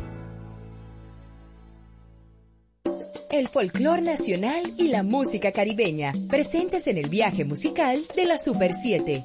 El folclor nacional y la música caribeña, presentes en el viaje musical de la Super 7.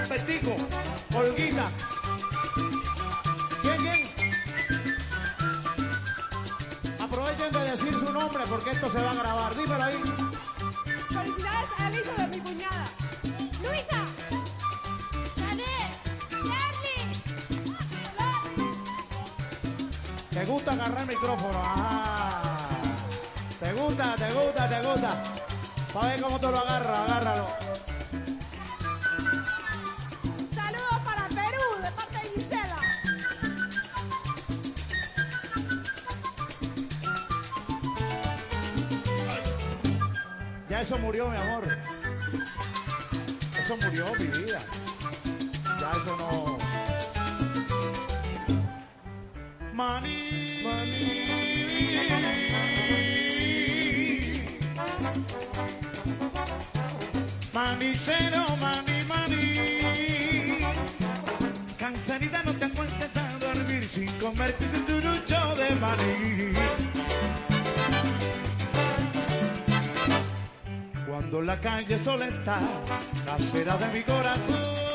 Albertico, Olguita. ¿Quién, quién? Aprovechen de decir su nombre porque esto se va a grabar. Dímelo ahí.
Felicidades a Elisa de mi cuñada. Luisa.
Te gusta agarrar el micrófono. Ah, te gusta, te gusta, te gusta. Para ver cómo te lo agarra, agárralo. Eso murió, mi amor. Eso murió, mi vida. Ya eso no. Maní. Maní. Manicero, maní, maní. Cansadita no te acuestes a dormir sin comerte tu turucho de maní. Cuando la calle sola está, la de mi corazón.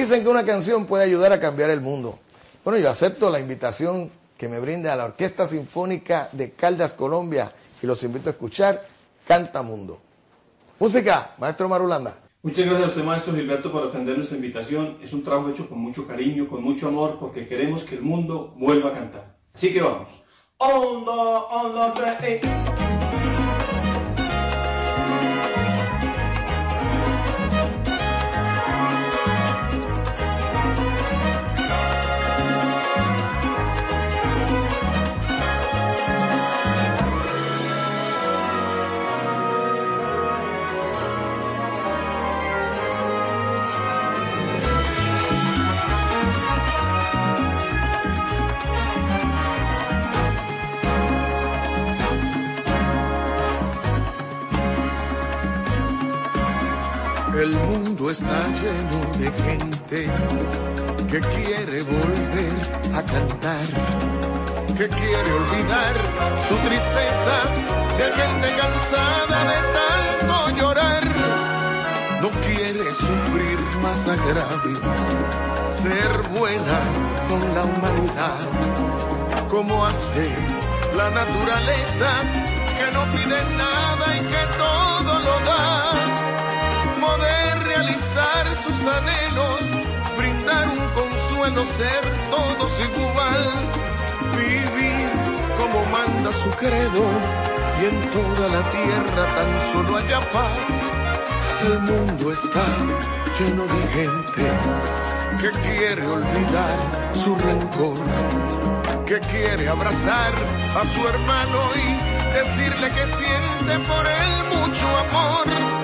Dicen que una canción puede ayudar a cambiar el mundo. Bueno, yo acepto la invitación que me brinda la Orquesta Sinfónica de Caldas, Colombia, y los invito a escuchar Canta Mundo. Música, maestro Marulanda.
Muchas gracias a usted, maestro Gilberto, por atender nuestra invitación. Es un trabajo hecho con mucho cariño, con mucho amor, porque queremos que el mundo vuelva a cantar. Así que vamos.
Lleno de gente que quiere volver a cantar, que quiere olvidar su tristeza, de gente cansada de tanto llorar. No quiere sufrir más agravios, ser buena con la humanidad, como hace la naturaleza, que no pide nada y que todo lo da poder realizar sus anhelos, brindar un consuelo, ser todos igual, vivir como manda su credo y en toda la tierra tan solo haya paz. El mundo está lleno de gente que quiere olvidar su rencor, que quiere abrazar a su hermano y decirle que siente por él mucho amor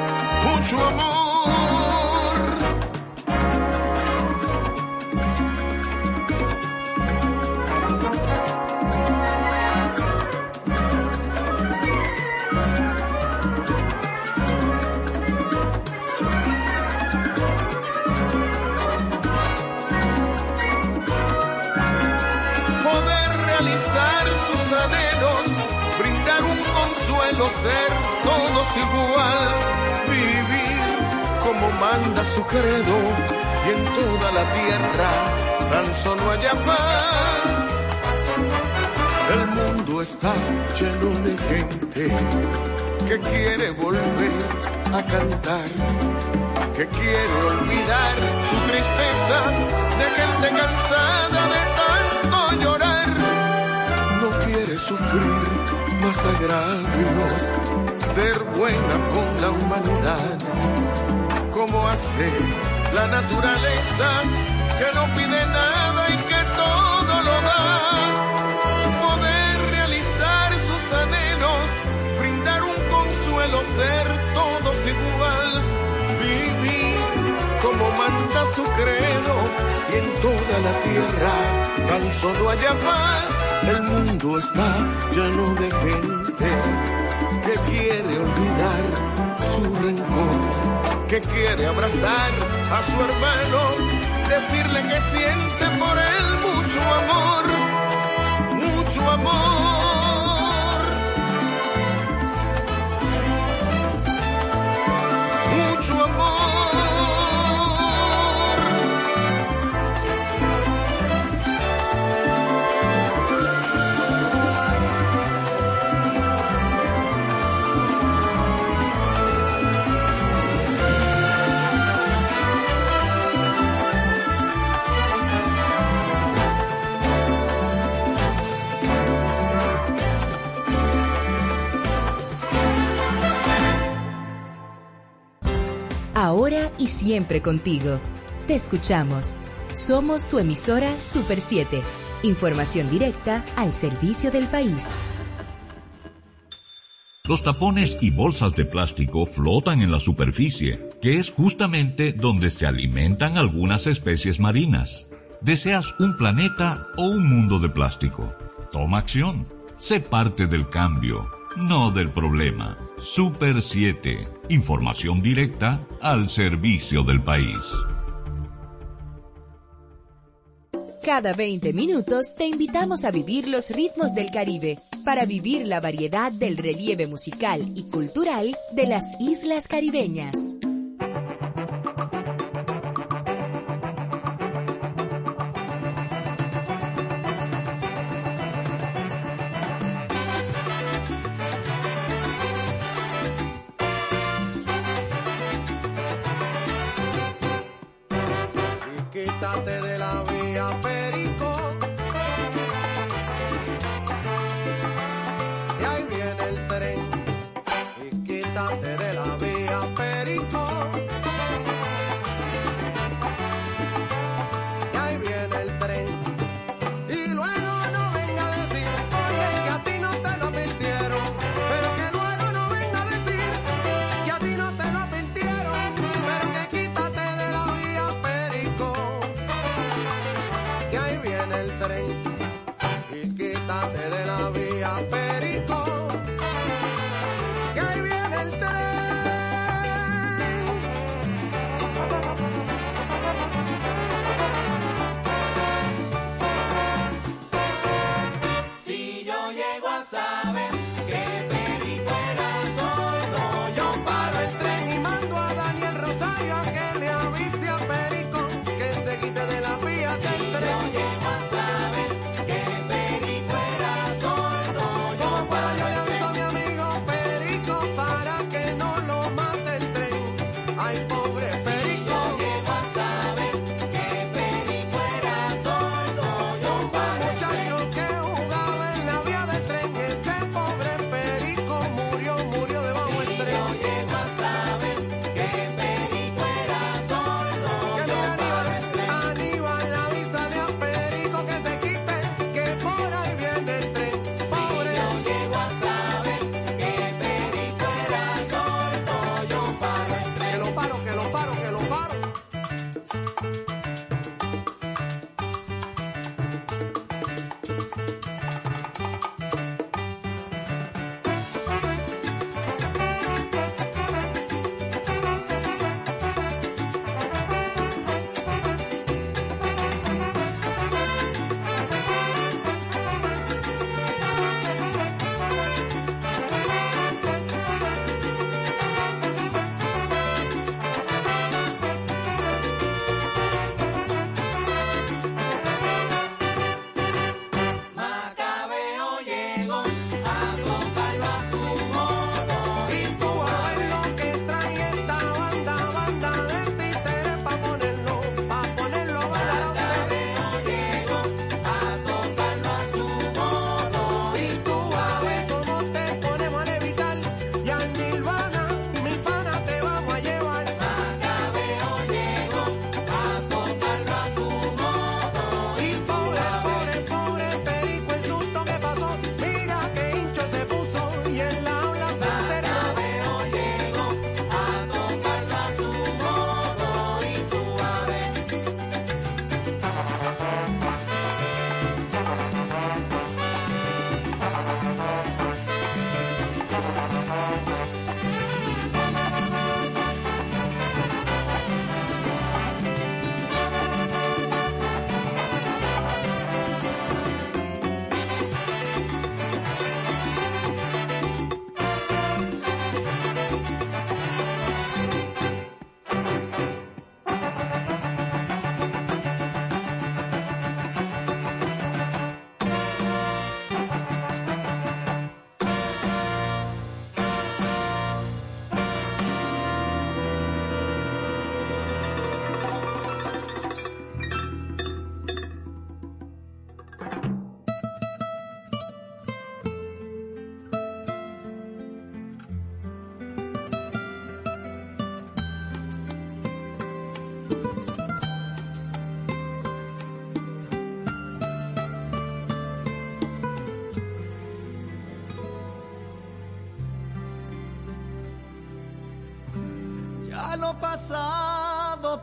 mucho amor. Ser todos igual, vivir como manda su credo y en toda la tierra tan solo haya paz. El mundo está lleno de gente que quiere volver a cantar, que quiere olvidar su tristeza de gente cansada de tanto llorar. No quiere sufrir más agravios, ser buena con la humanidad, como hace la naturaleza que no pide nada y que todo lo da. Poder realizar sus anhelos, brindar un consuelo, ser todos igual, vivir como manda su credo y en toda la tierra tan solo haya paz. El mundo está lleno de gente que quiere olvidar su rencor, que quiere abrazar a su hermano, decirle que siente por él mucho amor, mucho amor.
Ahora y siempre contigo. Te escuchamos. Somos tu emisora Super 7. Información directa al servicio del país.
Los tapones y bolsas de plástico flotan en la superficie, que es justamente donde se alimentan algunas especies marinas. ¿Deseas un planeta o un mundo de plástico? Toma acción. Sé parte del cambio, no del problema. Super 7. Información directa al servicio del país.
Cada 20 minutos te invitamos a vivir los ritmos del Caribe para vivir la variedad del relieve musical y cultural de las islas caribeñas.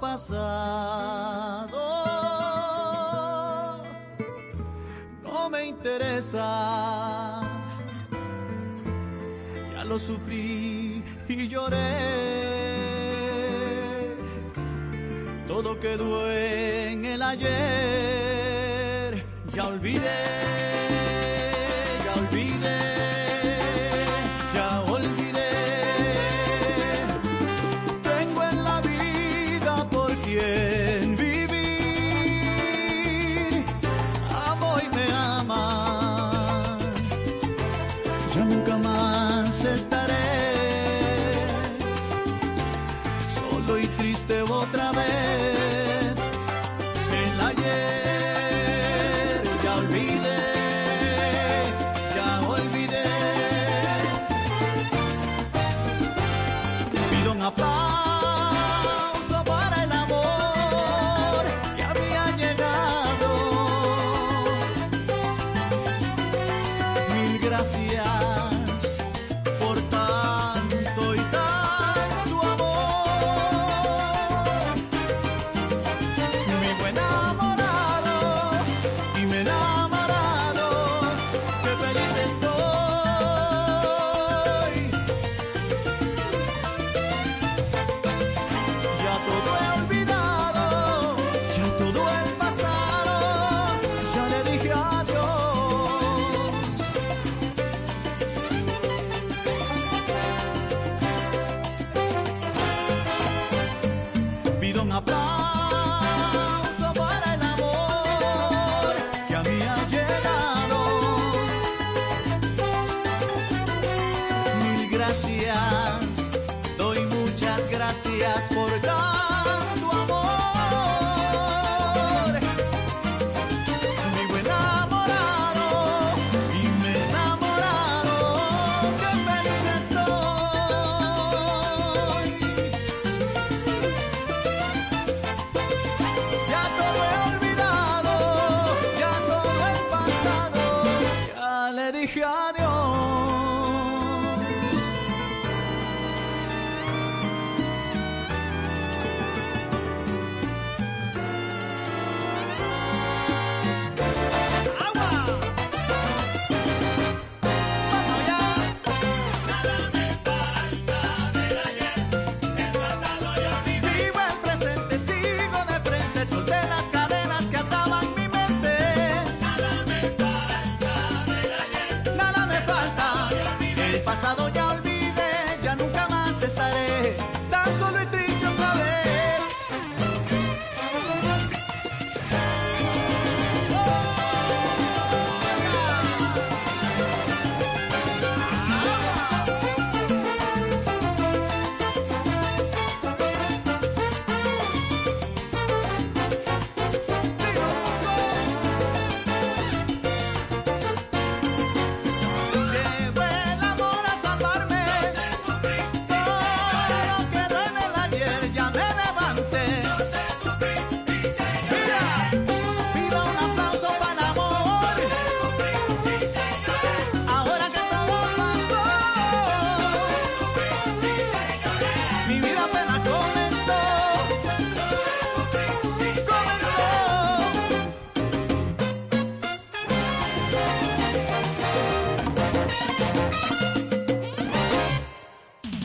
Pasado,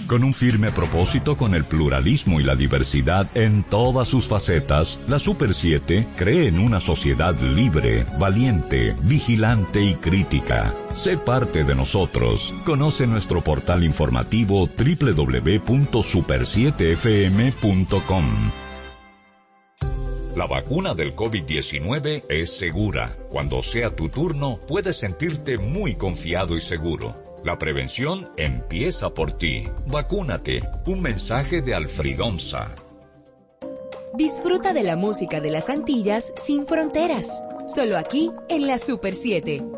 Con un firme propósito con el pluralismo y la diversidad en todas sus facetas, la Super 7 cree en una sociedad libre, valiente, vigilante y crítica. Sé parte de nosotros. Conoce nuestro portal informativo www.super7fm.com. La vacuna del COVID-19 es segura. Cuando sea tu turno, puedes sentirte muy confiado y seguro. La prevención empieza por ti. Vacúnate. Un mensaje de Alfridomsa.
Disfruta de la música de las Antillas sin fronteras. Solo aquí en la Super 7.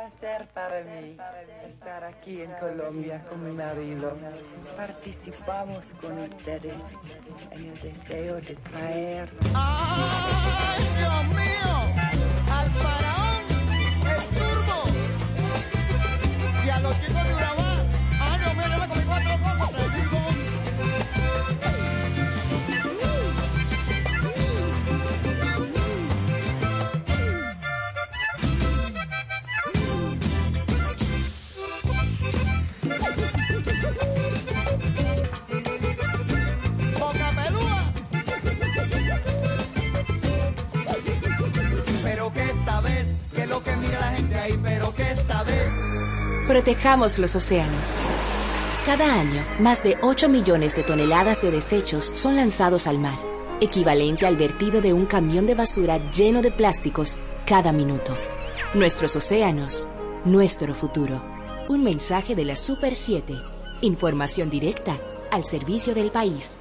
placer para mí estar aquí en Colombia con mi marido. Participamos con ustedes en el deseo de traer.
¡Ay, Dios mío! Al faraón, el turbo y a los chicos de Urabá.
Protejamos los océanos. Cada año, más de 8 millones de toneladas de desechos son lanzados al mar, equivalente al vertido de un camión de basura lleno de plásticos cada minuto. Nuestros océanos, nuestro futuro.
Un mensaje de la Super 7. Información directa al servicio del país.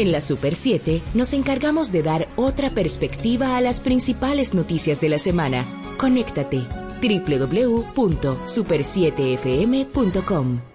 En la Super 7 nos encargamos de dar otra perspectiva a las principales noticias de la semana. Conéctate www.super7fm.com.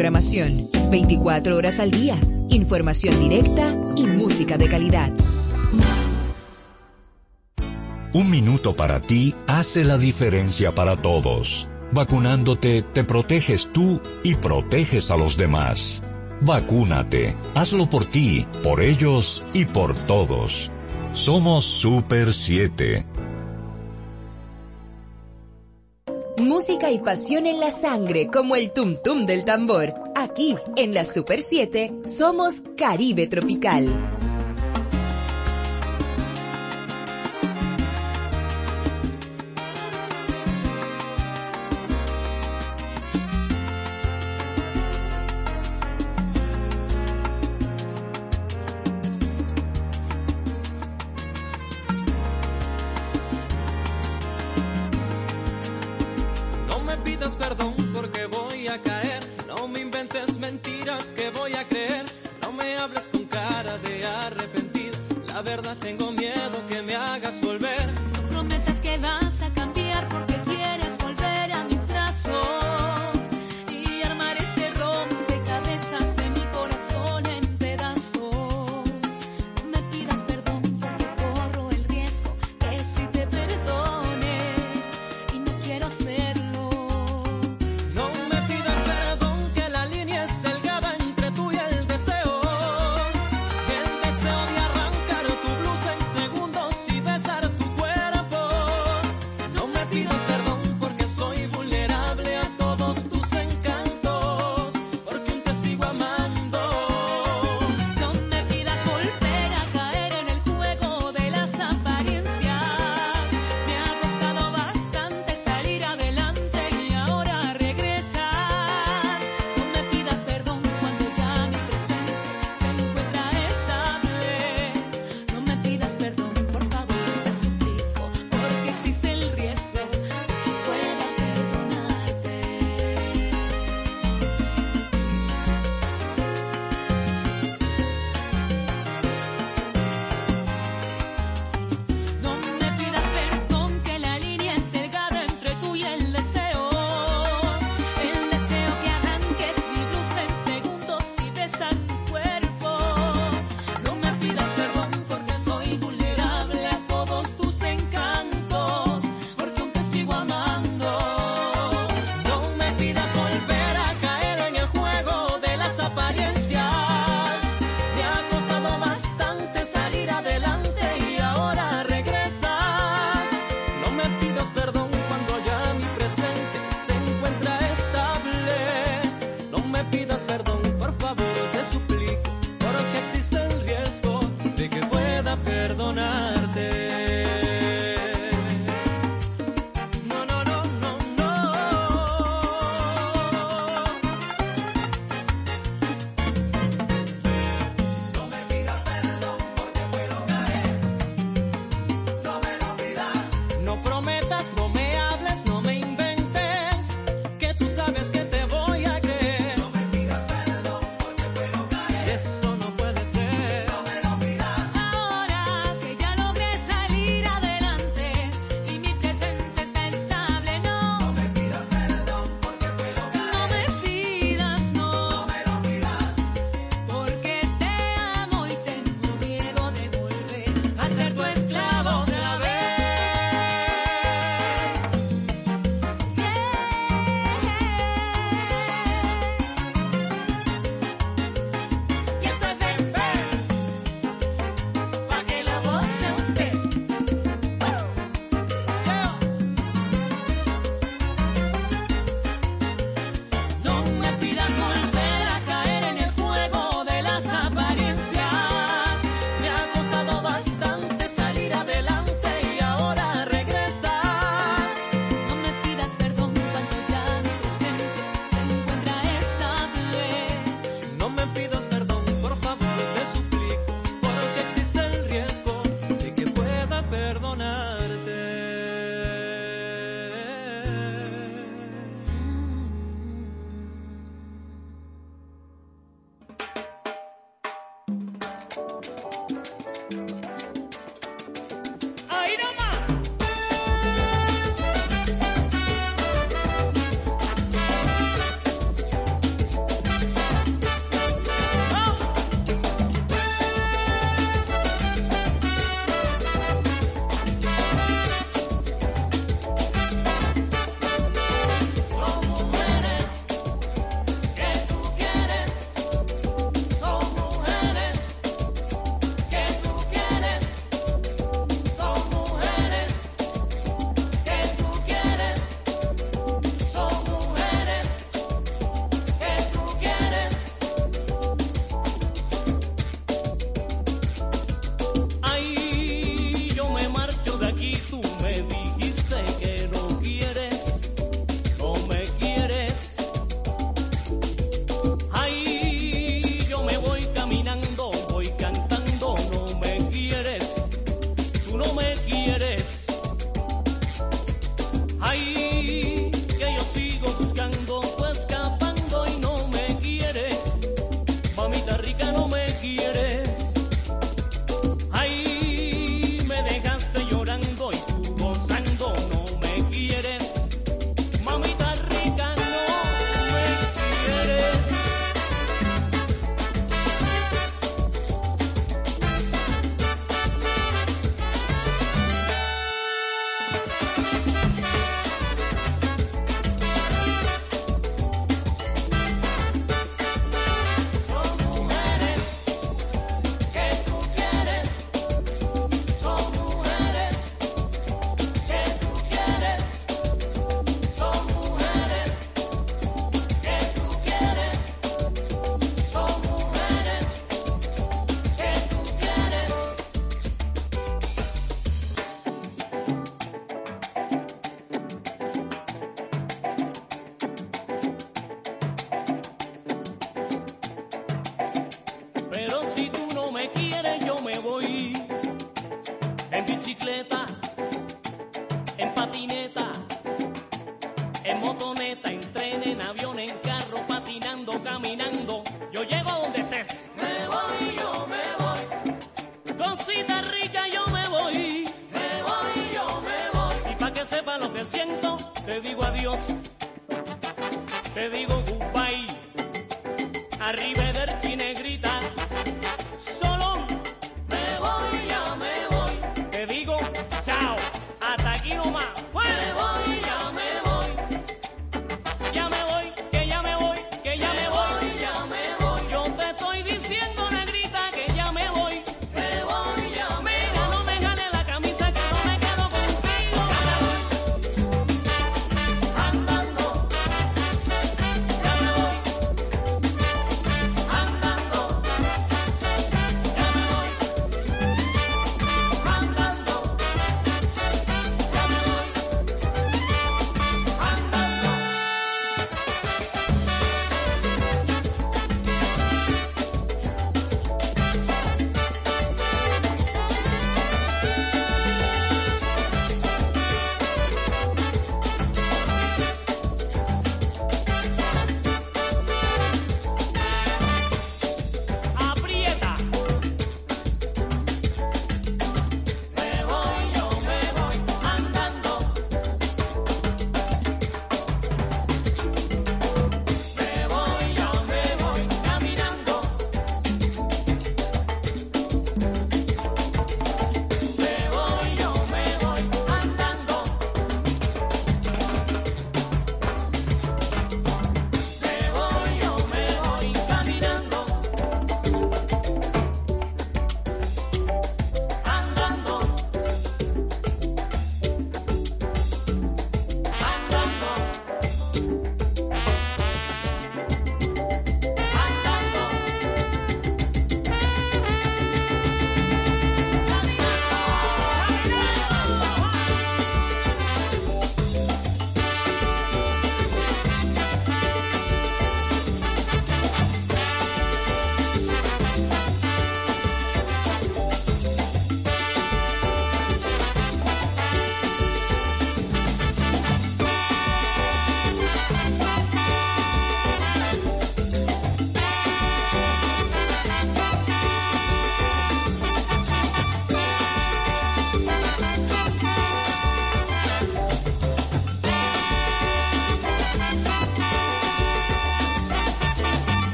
programación, 24 horas al día, información directa y música de calidad.
Un minuto para ti hace la diferencia para todos. Vacunándote, te proteges tú y proteges a los demás. Vacúnate, hazlo por ti, por ellos y por todos. Somos Super 7
música y pasión en la sangre como el tum tum del tambor. Aquí, en la Super 7, somos Caribe Tropical.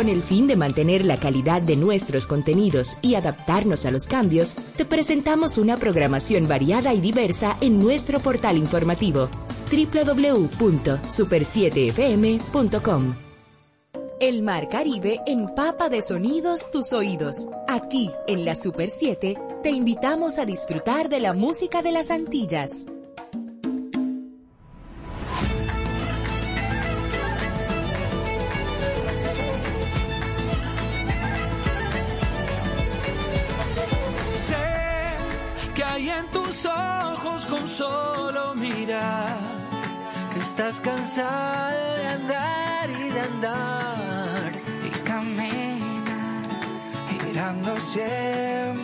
Con
el
fin de mantener la calidad de nuestros contenidos y adaptarnos a los cambios, te presentamos una programación variada y diversa en nuestro portal informativo www.super7fm.com. El Mar Caribe empapa de sonidos tus oídos. Aquí, en la Super 7, te invitamos a disfrutar de la música de las Antillas.
estás cansado de andar y de andar y camina girando siempre.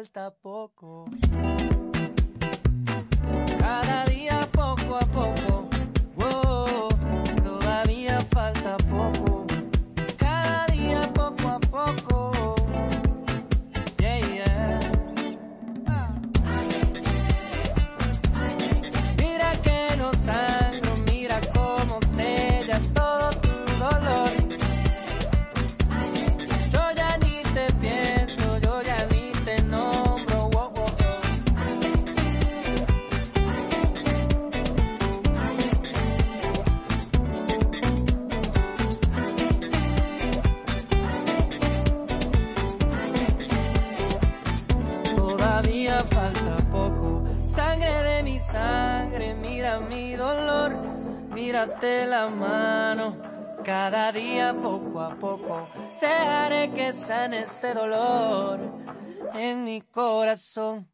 falta poco. tírate la mano, cada día poco a poco, dejaré que sane este dolor en mi corazón.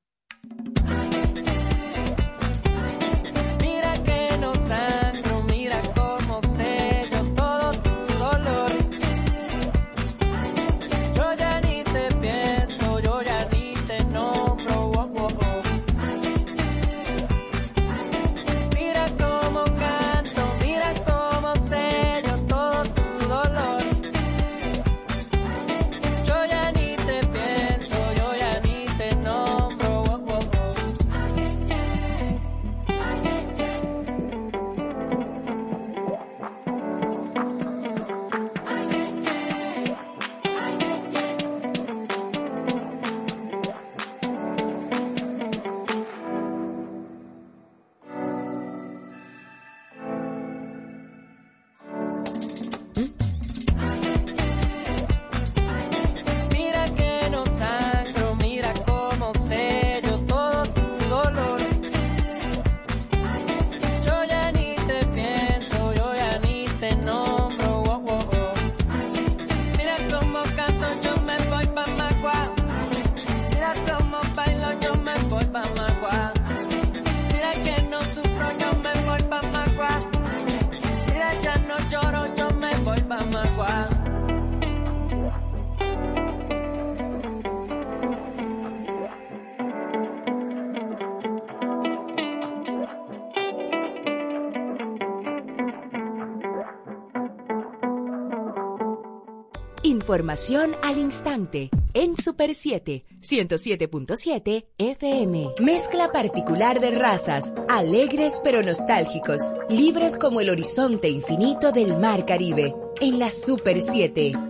Información al instante en Super 7, 107.7 FM.
Mezcla particular de razas, alegres pero nostálgicos, libres como el horizonte infinito del mar Caribe, en la Super 7.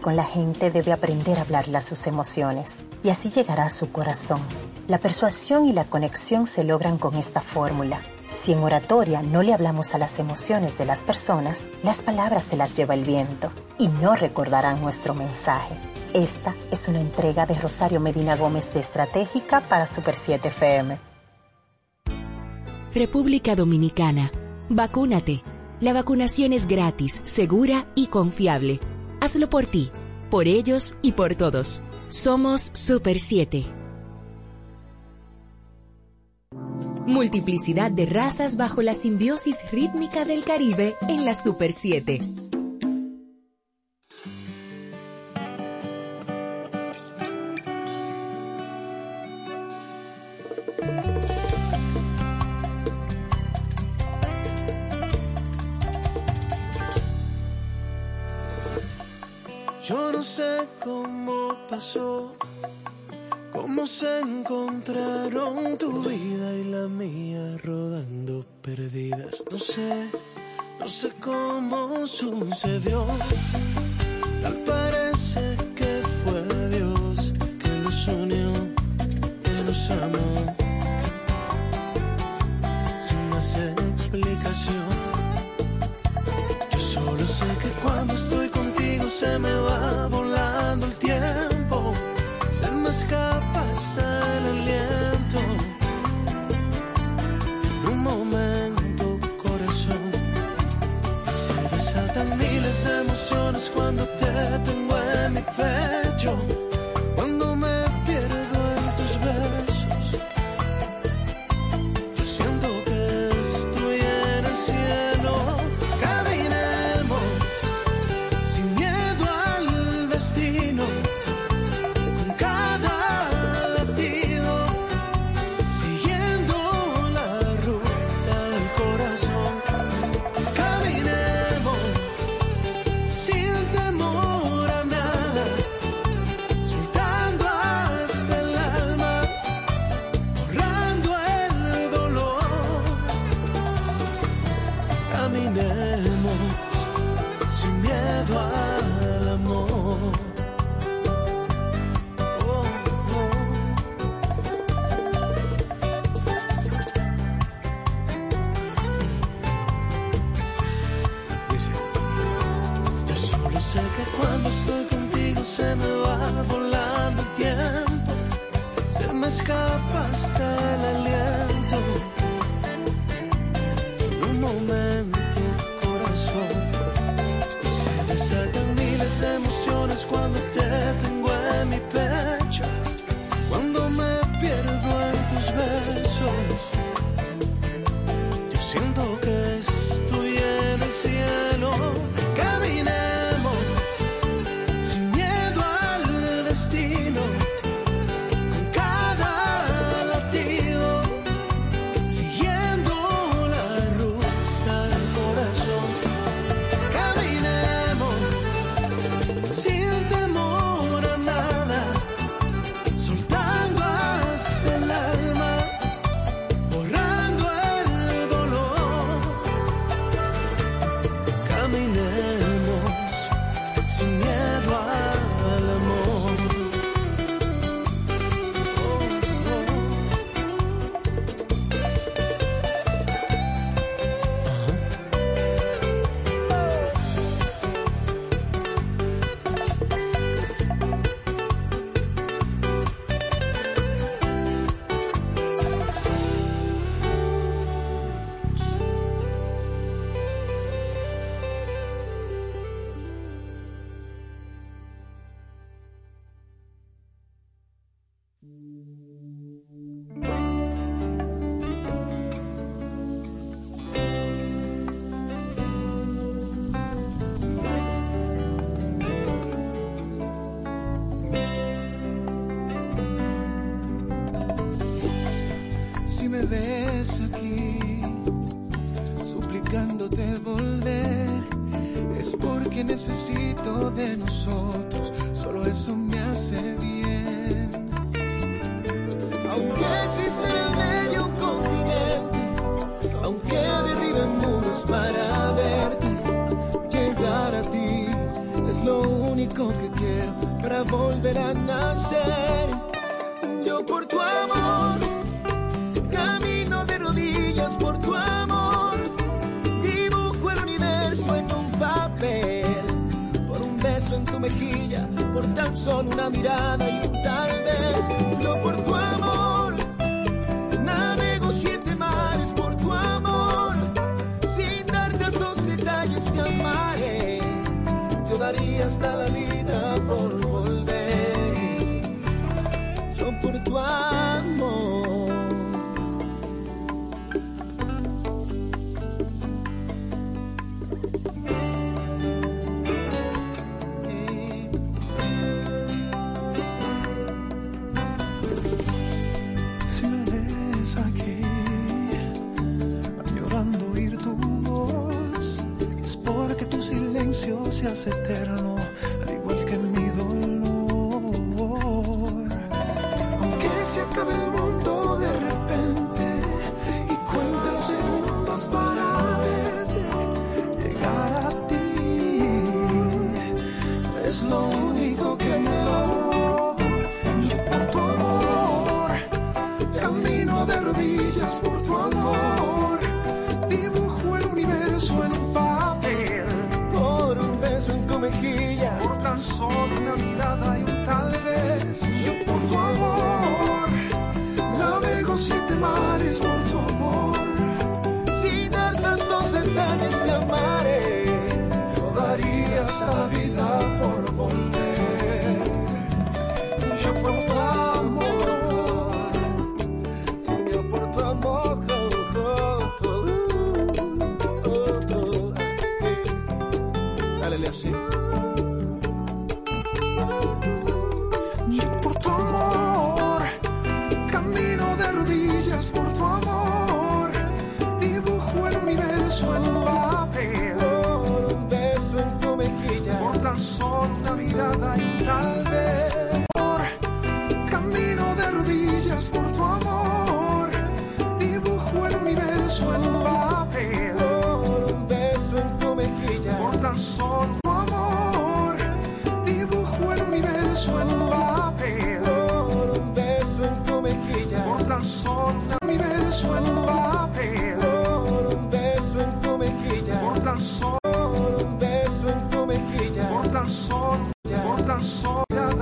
con la
gente debe aprender a hablarle a sus emociones y así llegará a su corazón. La persuasión y la conexión se logran con esta fórmula. Si en oratoria no le hablamos a las emociones de las personas, las palabras se las lleva el viento y no recordarán nuestro mensaje. Esta es una entrega de Rosario Medina Gómez de Estratégica para Super 7 FM.
República Dominicana. Vacúnate. La vacunación es gratis, segura y confiable. Hazlo por ti, por ellos y por todos. Somos Super 7. Multiplicidad de razas bajo la simbiosis rítmica del Caribe en la Super 7. Necesito de